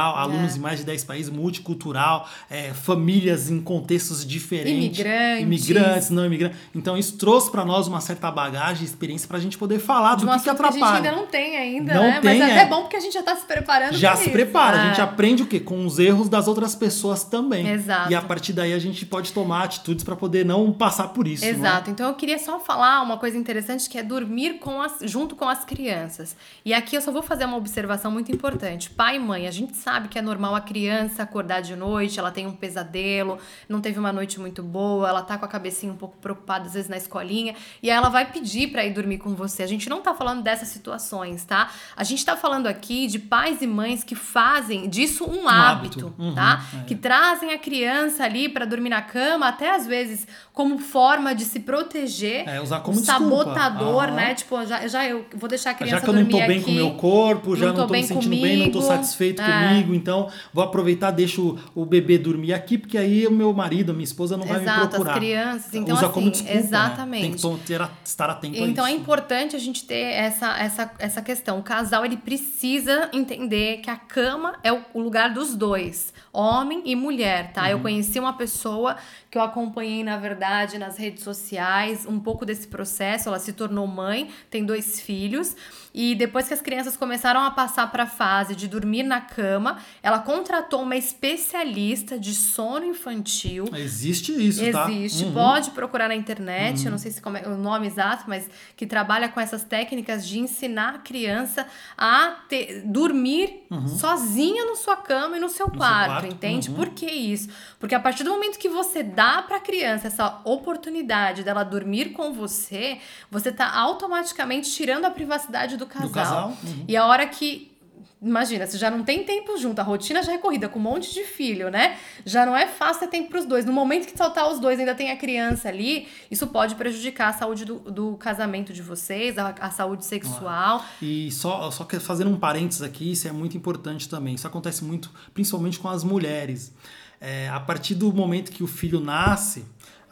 Multicultural, alunos É. em mais de 10 países, multicultural, é, famílias em contextos diferentes. Imigrantes. Imigrantes, não imigrantes. Então isso trouxe para nós uma certa bagagem, experiência pra gente poder falar De do um que, que assunto que a gente atrapalha. ainda não tem ainda, Não né? tem, Mas é. até bom porque a gente já tá se preparando Já se isso. prepara, a É. gente aprende o quê? Com os erros das outras pessoas também. Exato. E a partir daí a gente pode tomar atitudes para poder não passar por isso. não é? Exato. Então eu queria só falar uma coisa interessante que é dormir com as, junto com as crianças. E aqui eu só vou fazer uma observação muito importante. Pai e mãe, a gente sabe que é normal a criança acordar de noite, ela tem um pesadelo, não teve uma noite muito boa, ela tá com a cabecinha um pouco preocupada às vezes na escolinha, e aí ela vai pedir pra ir dormir com você. A gente não tá falando dessas situações, tá? A gente tá falando aqui de pais e mães que fazem disso um, hábito, hábito. Uhum, tá? é. Que trazem a criança ali pra dormir na cama, até às vezes como forma de se proteger. É, usar como um sabotador, Aham. né? Tipo, já, já eu vou deixar a criança Já que eu não tô dormir bem aqui. com o meu corpo, já não não tô tô, bem me sentindo bem, não tô comigo, satisfeito É. comigo, então vou aproveitar, deixo o bebê dormir aqui, porque aí o meu marido, a minha esposa não vai me Exato, procurar. as crianças. Então, Usa assim, como desculpa, né? exatamente. Tem que ter estar atento Então é importante a gente ter essa, essa, essa questão. O casal ele precisa entender que a cama é o, o lugar dos dois, homem e mulher, tá? Uhum. Eu conheci uma pessoa que eu acompanhei, na verdade, nas redes sociais, um pouco desse processo. Ela se tornou mãe, tem dois filhos. E depois que as crianças começaram a passar para a fase de dormir na cama, ela contratou uma especialista de sono infantil Existe isso, tá? Existe, Uhum. pode procurar na internet, eu não sei se é o nome exato, mas que trabalha com essas técnicas de ensinar a criança a ter- dormir sozinha na sua cama e no seu quarto, quarto, entende? uhum. Por que isso? Porque a partir do momento que você dá para a criança essa oportunidade dela dormir com você, você tá automaticamente tirando a privacidade do casal. casal, uhum. E a hora que Imagina, você já não tem tempo junto, a rotina já é corrida com um monte de filho, né? Já não é fácil ter tempo pros dois. No momento que soltar os dois, ainda tem a criança ali, isso pode prejudicar a saúde do, do casamento de vocês, a, a saúde sexual. E só, só que fazendo um parênteses aqui, isso é muito importante também. Isso acontece muito, principalmente com as mulheres. É, a partir do momento que o filho nasce,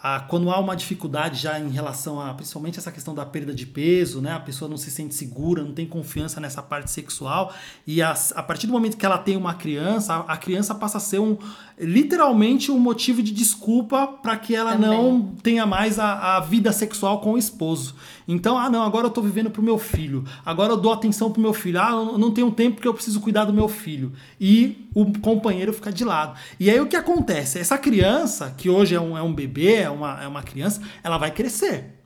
a- quando há uma dificuldade já em relação a, principalmente essa questão da perda de peso, né? A pessoa não se sente segura, não tem confiança nessa parte sexual. E a, a partir do momento que ela tem uma criança, a, a criança passa a ser um literalmente um motivo de desculpa para que ela Também. não tenha mais a, a vida sexual com o esposo. Então, ah, não, agora eu tô vivendo pro meu filho. Agora eu dou atenção pro meu filho. Ah, eu não tenho tempo porque eu preciso cuidar do meu filho. E o companheiro fica de lado. E aí o que acontece? Essa criança, que hoje é um, é um bebê, é uma, é uma criança, ela vai crescer.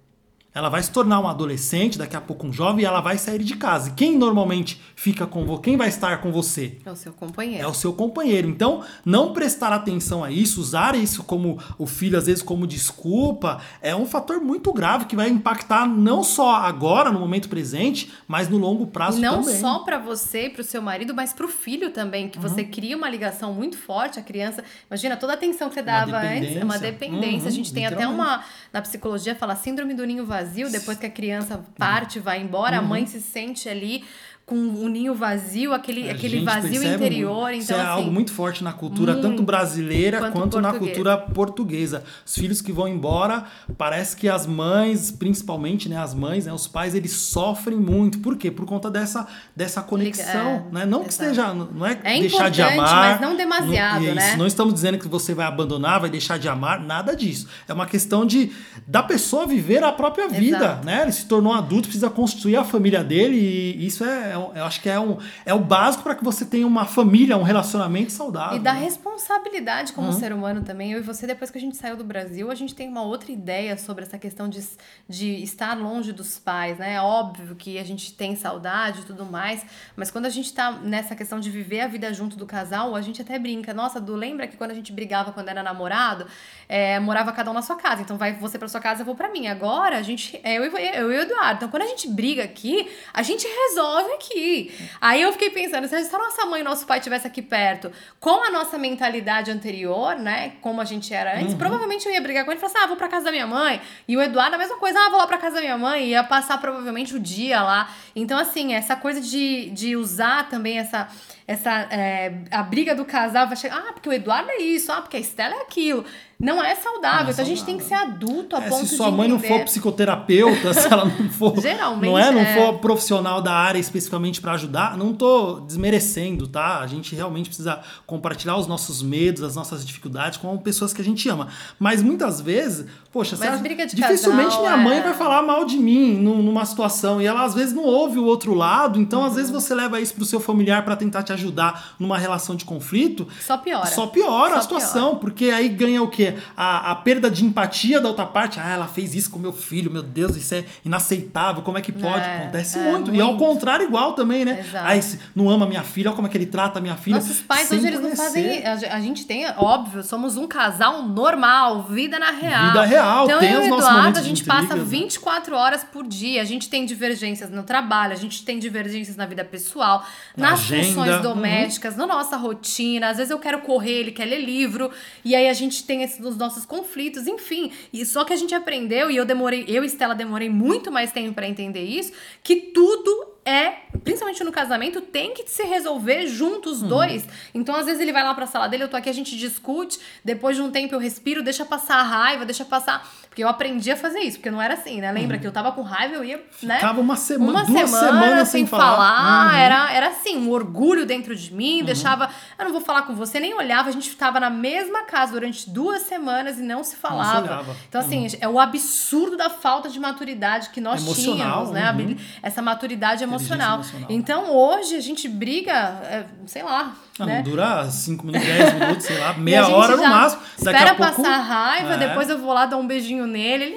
Ela vai se tornar um adolescente, daqui a pouco um jovem, e ela vai sair de casa. E quem normalmente fica com você? Quem vai estar com você? É o seu companheiro. É o seu companheiro. Então, não prestar atenção a isso, usar isso como o filho, às vezes, como desculpa, é um fator muito grave que vai impactar não só agora, no momento presente, mas no longo prazo não também. só pra você e pro seu marido, mas pro filho também, que Uhum. você cria uma ligação muito forte, a criança, imagina toda a atenção que você dava antes, é uma dependência. dependência. a Uhum, gente tem até uma na psicologia fala síndrome do ninho vazio, depois que a criança parte, vai embora, Uhum. a mãe se sente ali com o ninho vazio, aquele, A aquele vazio interior, muito. então Isso é assim, algo muito forte na cultura, muito. tanto brasileira Quanto quanto, na cultura portuguesa. Os filhos que vão embora, parece que as mães, principalmente, né, as mães, né, os pais, eles sofrem muito. Por quê? Por conta dessa, dessa conexão, é, né? Não que esteja, não é, É deixar de amar, mas não demasiado, não, né? Isso, não estamos dizendo que você vai abandonar, vai deixar de amar, nada disso. É uma questão de da pessoa viver a própria vida, Exato. né? Ele se tornou adulto, precisa construir a família dele e isso é, é um- eu acho que é um é o básico para que você tenha uma família, um relacionamento saudável. E da né? responsabilidade Uhum. como ser humano também. Eu e você, depois que a gente saiu do Brasil, a gente tem uma outra ideia sobre essa questão de, de estar longe dos pais, né? É óbvio que a gente tem saudade e tudo mais, mas quando a gente tá nessa questão de viver a vida junto do casal, a gente até brinca. Nossa, Du, lembra que quando a gente brigava quando era namorado, é, morava cada um na sua casa. Então vai você pra sua casa, eu vou pra mim. Agora a gente, é eu, e- eu e o Eduardo. Então quando a gente briga aqui, a gente resolve aqui. Aí eu fiquei pensando, se a nossa mãe e nosso pai estivessem aqui perto, com a nossa mentalidade anterior, né? Como a gente era antes, provavelmente eu ia brigar com ele e falar assim: ah, vou pra casa da minha mãe. E o Eduardo, a mesma coisa, ah, vou lá pra casa da minha mãe. Ia passar provavelmente o dia lá. Então, assim, essa coisa de, de usar também essa. Essa, é, a briga do casal vai chegar, ah, porque o Eduardo é isso, ah, porque a Estela é aquilo. Não é saudável. Não é então a gente tem que ser adulto a É, ponto se sua de mãe não entender. for psicoterapeuta, se ela não for, Geralmente não é, não é. for profissional da área especificamente para ajudar, não tô desmerecendo, tá? A gente realmente precisa compartilhar os nossos medos, as nossas dificuldades com pessoas que a gente ama. Mas muitas vezes, poxa, Mas você briga de dificilmente casal, minha mãe é. vai falar mal de mim num- numa situação e ela às vezes não ouve o outro lado, então às vezes Uhum. você leva isso pro seu familiar para tentar te ajudar numa relação de conflito, Só piora. só piora Só a situação, porque aí ganha o quê? A, a perda de empatia da outra parte. Ah, ela fez isso com meu filho, meu Deus, isso é inaceitável, como é que pode? É, Acontece é, muito. E ao muito. contrário, igual também, né? Exato. Não ama minha filha, olha como é que ele trata a minha filha. Nossos pais hoje eles não conhecer. fazem. A, ge- a gente tem, óbvio, somos um casal normal, vida na real. Vida real, Então tem eu e Eduardo, a gente passa né? 24 horas por dia. A gente tem divergências no trabalho, a gente tem divergências na vida pessoal, Na nas agenda, funções uhum. domésticas, na nossa rotina. Às vezes eu quero correr, ele quer ler livro. E aí a gente tem esses os nossos conflitos, enfim. E só que a gente aprendeu, e eu demorei, eu e Estela demorei muito mais tempo para entender isso, que tudo é, principalmente no casamento, tem que se resolver juntos os Uhum. dois. Então, às vezes, ele vai lá pra sala dele, eu tô aqui, a gente discute, depois de um tempo eu respiro, deixa passar a raiva, deixa passar. Porque eu aprendi a fazer isso, porque não era assim, né? Lembra que eu tava com raiva, eu ia, né? Uhum. Ficava uma semana, uma duas semana semanas sem sem falar. Uhum. Era, era assim, um orgulho dentro de mim, deixava. Eu não vou falar com você, nem olhava. A gente ficava na mesma casa durante duas semanas e não se falava. olhava. Então, assim, é o absurdo da falta de maturidade que nós Emocional, tínhamos, né? uhum. Essa maturidade emocional. emocional. Então, hoje, a gente briga, é, sei lá. Ah, né? Não dura 5 minutos, 10 minutos, sei lá, meia hora no máximo. Daqui Espera a pouco. passar a raiva, É. depois eu vou lá dar um beijinho nele. Ele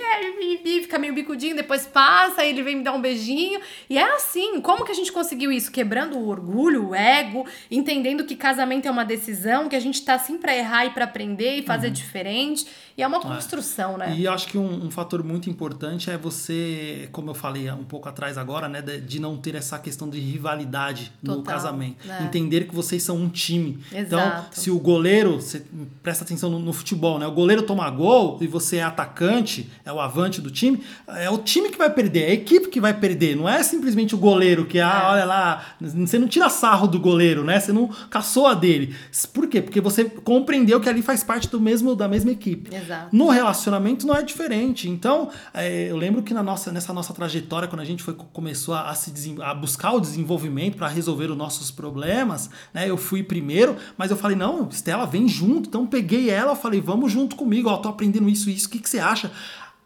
é, fica meio bicudinho, depois passa, ele vem me dar um beijinho. E é assim. Como que a gente conseguiu isso? Quebrando o orgulho, o ego, entendendo que casamento é uma decisão, que a gente tá assim pra errar e pra aprender e fazer diferente. E é uma construção, né? Uhum. E acho que um, um fator muito importante é você, como eu falei um pouco atrás agora, né, de, de não ter essa questão de rivalidade no Total, casamento. é. Entender que vocês são um time. Então, Exato. se o goleiro, você presta atenção no, no futebol, né? O goleiro toma gol e você é atacante, é o avante do time, é o time que vai perder, é a equipe que vai perder. Não é simplesmente o goleiro que, ah, É. olha lá, você não tira sarro do goleiro, né? Você não caçou a dele. Por quê? Porque você compreendeu que ali faz parte do mesmo da mesma equipe. Exato. No relacionamento não é diferente. Então, é, eu lembro que na nossa, nessa nossa trajetória, quando a gente foi, começou a, a se a buscar o desenvolvimento para resolver os nossos problemas, né? Eu fui primeiro, mas eu falei, não, Estela, vem junto. Então peguei ela, falei, vamos junto comigo, ó, tô aprendendo isso, isso, o que, que você acha?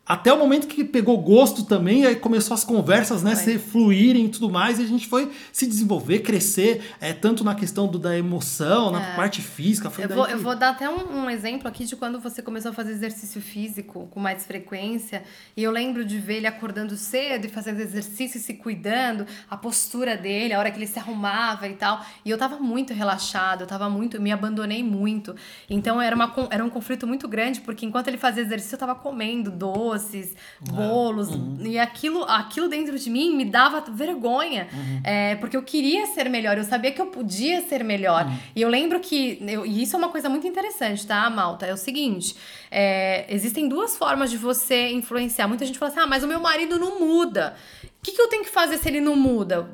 Até o momento que pegou gosto também, aí começou as conversas, né, se fluírem e tudo mais, e a gente foi se desenvolver, crescer, é, tanto na questão do, da emoção, na É. parte física. Foi Eu vou, que- eu vou dar até um, um exemplo aqui de quando você começou a fazer exercício físico com mais frequência. E eu lembro de ver ele acordando cedo e fazendo exercício e se cuidando, a postura dele, a hora que ele se arrumava e tal. E eu tava muito relaxado, eu tava muito, me abandonei muito. Então era, uma, era um conflito muito grande, porque enquanto ele fazia exercício, eu tava comendo doces, bolos. E aquilo, aquilo dentro de mim me dava vergonha. É, porque eu queria ser melhor, eu sabia que eu podia ser melhor. E eu lembro que. eu- e isso é uma coisa muito interessante, tá, Malta? É o seguinte: é, existem duas formas de você influenciar. Muita gente fala assim: ah, mas o meu marido não muda. O que, que eu tenho que fazer se ele não muda?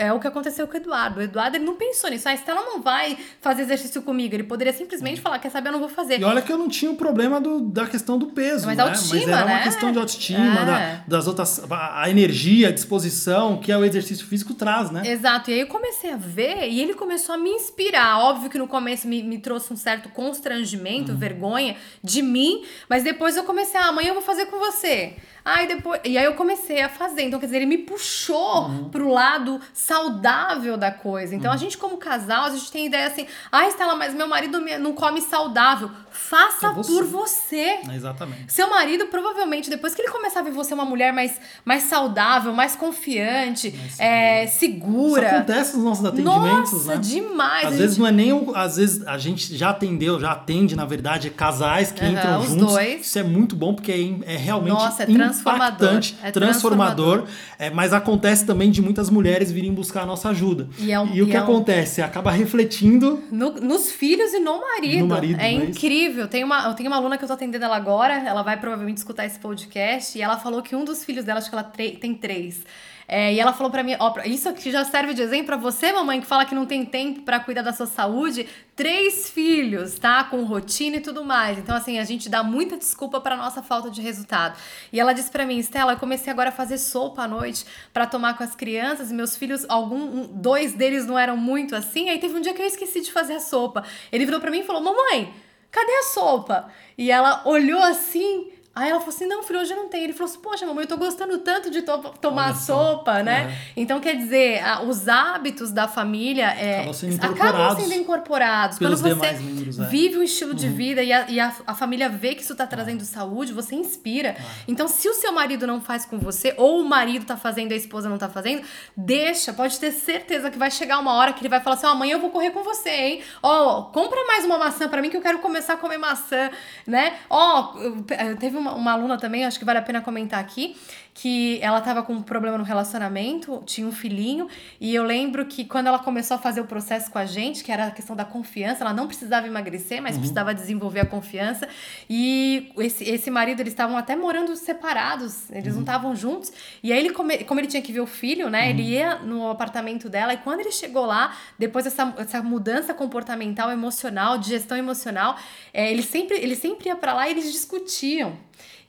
É o que aconteceu com o Eduardo. O Eduardo ele não pensou nisso. A Estela não vai fazer exercício comigo. Ele poderia simplesmente falar: quer saber, eu não vou fazer. E olha que eu não tinha o problema do, da questão do peso, Mas né? autoestima, Mas era uma né? questão de autoestima, É. da- das outras, a, a energia, a disposição que é o exercício físico traz, né? Exato, e aí eu comecei a ver e ele começou a me inspirar. Óbvio que no começo me, me trouxe um certo constrangimento, vergonha de mim, mas depois eu comecei, ah, amanhã eu vou fazer com você. Aí depois, e aí eu comecei a fazer. Então, quer dizer, ele me puxou pro lado saudável da coisa. Então, a gente, como casal, a gente tem ideia assim: ah, Estela, mas meu marido não come saudável. Faça É você. por você. É, Exatamente. Seu marido, provavelmente, depois que ele começar a ver você uma mulher mais, mais saudável, mais confiante, é, Isso segura. acontece nos nossos atendimentos, Nossa, né? demais. Às A vezes gente- não é nem o. Às vezes a gente já atendeu, já atende, na verdade, casais que Aham, entram os juntos. dois. Isso é muito bom, porque é, é realmente Nossa, é transformador. impactante, É transformador. É, mas acontece também de muitas mulheres virem buscar a nossa ajuda. E é um- o e que é um- acontece? Acaba refletindo No- nos filhos e no marido. No marido, é é isso? Incrível. Tem uma, eu tenho uma aluna que eu tô atendendo ela agora, ela vai provavelmente escutar esse podcast, e ela falou que um dos filhos dela, acho que ela tem três. É, e ela falou pra mim, ó, isso aqui já serve de exemplo pra você, mamãe, que fala que não tem tempo pra cuidar da sua saúde. Três filhos, tá? Com rotina e tudo mais. Então, assim, a gente dá muita desculpa pra nossa falta de resultado. E ela disse pra mim, Stella, eu comecei agora a fazer sopa à noite pra tomar com as crianças, e meus filhos, algum, um- dois deles não eram muito assim. Aí teve um dia que eu esqueci de fazer a sopa. Ele virou pra mim e falou, mamãe, cadê a sopa? E ela olhou assim. Aí ela falou assim: não, filho, hoje não tem. Ele falou assim: poxa, mamãe, eu tô gostando tanto de to- tomar sopa, né? Então, quer dizer, a- os hábitos da família é, Acabam sendo acabam incorporados sendo incorporados. Quando você membros, é. vive um estilo de vida e, a, e a, a família vê que isso tá trazendo saúde, você inspira. Então, se o seu marido não faz com você, ou o marido tá fazendo e a esposa não tá fazendo, deixa, pode ter certeza que vai chegar uma hora que ele vai falar assim: ó, amanhã eu vou correr com você, hein? Ó, compra mais uma maçã pra mim que eu quero começar a comer maçã, né? Ó, eu- teve uma, uma aluna também, acho que vale a pena comentar aqui, que ela tava com um problema no relacionamento, tinha um filhinho, e eu lembro que quando ela começou a fazer o processo com a gente, que era a questão da confiança, ela não precisava emagrecer, mas precisava desenvolver a confiança. E esse, esse marido, eles estavam até morando separados, eles não estavam juntos. E aí ele, come, como ele tinha que ver o filho, né? Ele ia no apartamento dela, e quando ele chegou lá, depois dessa essa mudança comportamental, emocional, de gestão emocional, é, ele sempre ele sempre ia pra lá e eles discutiam.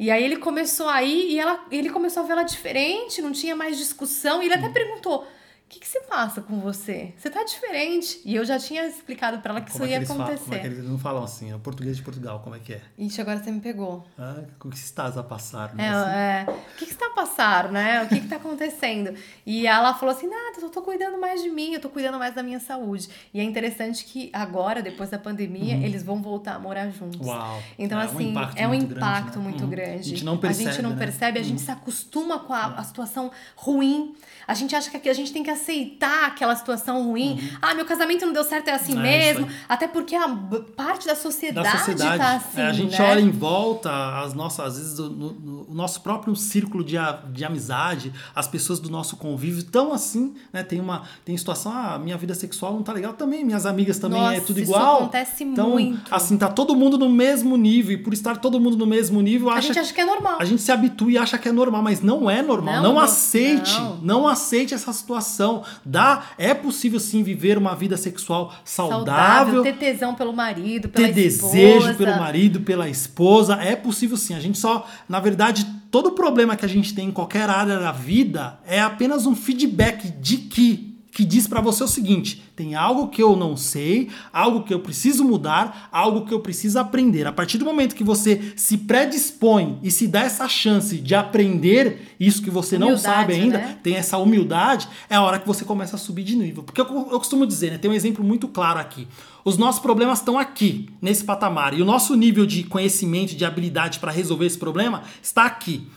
E aí ele começou a ir e ela, ele começou a ver ela diferente, não tinha mais discussão. E ele até perguntou: o que, que se passa com você? Você tá diferente. E eu já tinha explicado pra ela que Como é isso que ia eles falam? acontecer. Como é que eles não falam assim? É o português de Portugal, como é que é? Ixi, agora você me pegou. Ah, o que estás a passar? É, Né? Assim? é, o que, que está a passar, né? O que, que tá acontecendo? E ela falou assim: nada, eu tô cuidando mais de mim, eu tô cuidando mais da minha saúde. E é interessante que agora, depois da pandemia, eles vão voltar a morar juntos. Uhum. Uau. Então, É assim, é um muito grande, impacto né? muito Uhum. grande. A gente não percebe, A gente não né? percebe, a gente se acostuma com a, a situação ruim. A gente acha que aqui a gente tem que aceitar aquela situação ruim. Ah, meu casamento não deu certo, é assim Uhum. É, mesmo. isso Até porque a parte da da sociedade, sociedade. tá assim, É, a gente né? olha em volta, as nossas, às vezes, o, no- no- o nosso próprio círculo de, de amizade, as pessoas do nosso convívio estão assim, né? Tem uma tem situação, ah, minha vida sexual não tá legal também, minhas amigas também é Nossa, tudo isso igual. acontece então, muito. assim, tá todo mundo no mesmo nível, e por estar todo mundo no mesmo nível, A gente acha que é normal. a gente se habitua e acha que é normal, mas não é normal. Não, Não, não, aceite, não. não. aceite essa situação. Dá, é possível sim viver uma vida sexual saudável, saudável, ter tesão pelo marido, pela ter esposa. desejo pelo marido, pela esposa, é possível sim. A gente só, na verdade, todo problema que a gente tem em qualquer área da vida é apenas um feedback de que que diz pra você o seguinte: tem algo que eu não sei, algo que eu preciso mudar, algo que eu preciso aprender. A partir do momento que você se predispõe e se dá essa chance de aprender isso que você não Humildade, sabe ainda, né? tem essa humildade, é a hora que você começa a subir de nível. Porque eu, eu costumo dizer, né? Tem um exemplo muito claro aqui. Os nossos problemas estão aqui, nesse patamar. E o nosso nível de conhecimento, de habilidade para resolver esse problema está aqui.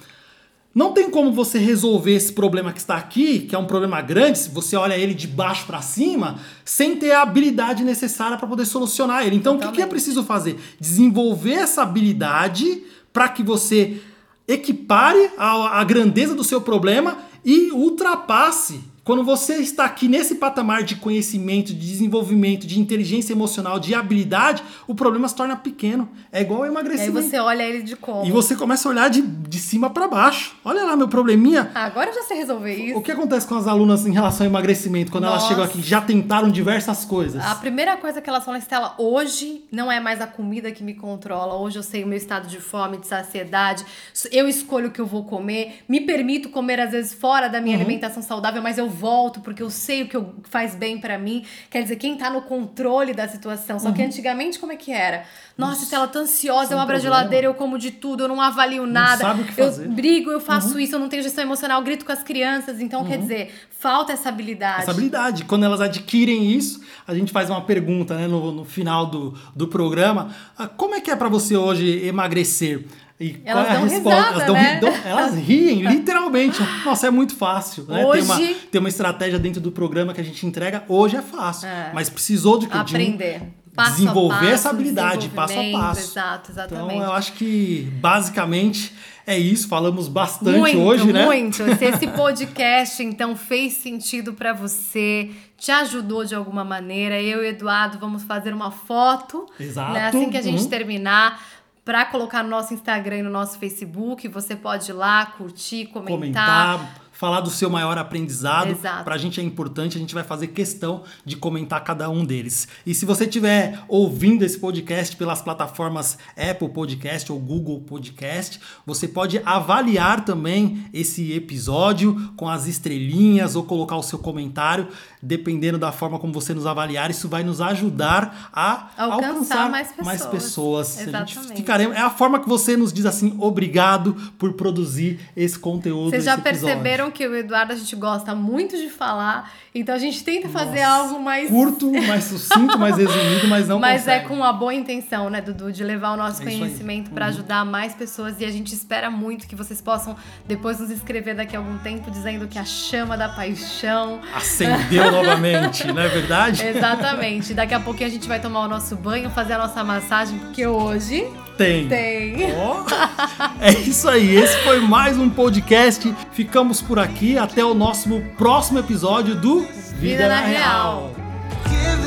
Não tem como você resolver esse problema que está aqui, que é um problema grande, se você olha ele de baixo para cima, sem ter a habilidade necessária para poder solucionar ele. Então, o que, que é preciso fazer? Desenvolver essa habilidade para que você equipare a, a grandeza do seu problema e ultrapasse. Quando você está aqui nesse patamar de conhecimento, de desenvolvimento, de inteligência emocional, de habilidade, o problema se torna pequeno. É igual ao E aí emagrecimento. você olha ele de como. E você começa a olhar de, de cima para baixo. Olha lá meu probleminha. Ah, agora eu já sei resolver isso. O que acontece com as alunas em relação ao emagrecimento quando elas Nossa. chegam aqui já tentaram diversas coisas? A primeira coisa que elas falam, Estela, hoje não é mais a comida que me controla. Hoje eu sei o meu estado de fome, de saciedade. Eu escolho o que eu vou comer. Me permito comer, às vezes, fora da Uhum. minha alimentação saudável, mas eu volto porque eu sei o que eu- faz bem pra mim. Quer dizer, quem tá no controle da situação. Só que Uhum. antigamente, como é que era? Nossa, Estela, tô ansiosa, eu é um abro a geladeira, eu como de tudo, eu não avalio nada. sabe o que eu. Uhum. brigo, eu faço isso, eu não tenho gestão emocional, eu grito com as crianças. Então, quer dizer, falta essa habilidade. Essa habilidade. Quando elas adquirem isso, a gente faz uma pergunta né, no, no final do, do programa. Ah, Como é que é para você hoje emagrecer? E Elas é dão resposta? risada, elas, dão, né? dão- elas riem, literalmente. Nossa, é muito fácil. Né? Tem, uma, Hoje- tem uma estratégia dentro do programa que a gente entrega. Hoje é fácil. É. Mas precisou de, um- Aprender. Passo desenvolver passo, essa habilidade, passo a passo. Exato, exatamente. Então eu acho que basicamente é isso. Falamos bastante muito, hoje, né? muito. Se esse podcast, então, fez sentido pra você, te ajudou de alguma maneira, eu e o Eduardo vamos fazer uma foto. Exato. Né, assim que a gente Uhum. terminar. Pra colocar no nosso Instagram e no nosso Facebook, você pode ir lá, curtir, comentar. comentar, falar do seu maior aprendizado. Exato. Pra gente é importante, a gente vai fazer questão de comentar cada um deles. E se você estiver ouvindo esse podcast pelas plataformas Apple Podcast ou Google Podcast, você pode avaliar também esse episódio com as estrelinhas ou colocar o seu comentário, dependendo da forma como você nos avaliar, isso vai nos ajudar a Alcançar alcançar mais pessoas. mais pessoas. A Exatamente. ficaremos- é a forma que você nos diz assim, obrigado por produzir esse conteúdo. Vocês já episódio. Perceberam que o Eduardo a gente gosta muito de falar, então a gente tenta fazer Nossa, algo mais curto, mais sucinto, mais resumido, mas não Mas é consegue. com uma boa intenção, né, Dudu? De levar o nosso É conhecimento para ajudar mais pessoas. E a gente espera muito que vocês possam depois nos escrever daqui a algum tempo dizendo que a chama da paixão. Acendeu novamente, não é verdade? Exatamente. Daqui a pouquinho a gente vai tomar o nosso banho, fazer a nossa massagem, porque hoje Tem. Tem. Ó, é isso aí. Esse foi mais um podcast. Ficamos por aqui. Até o nosso próximo episódio do Vida na Real. Give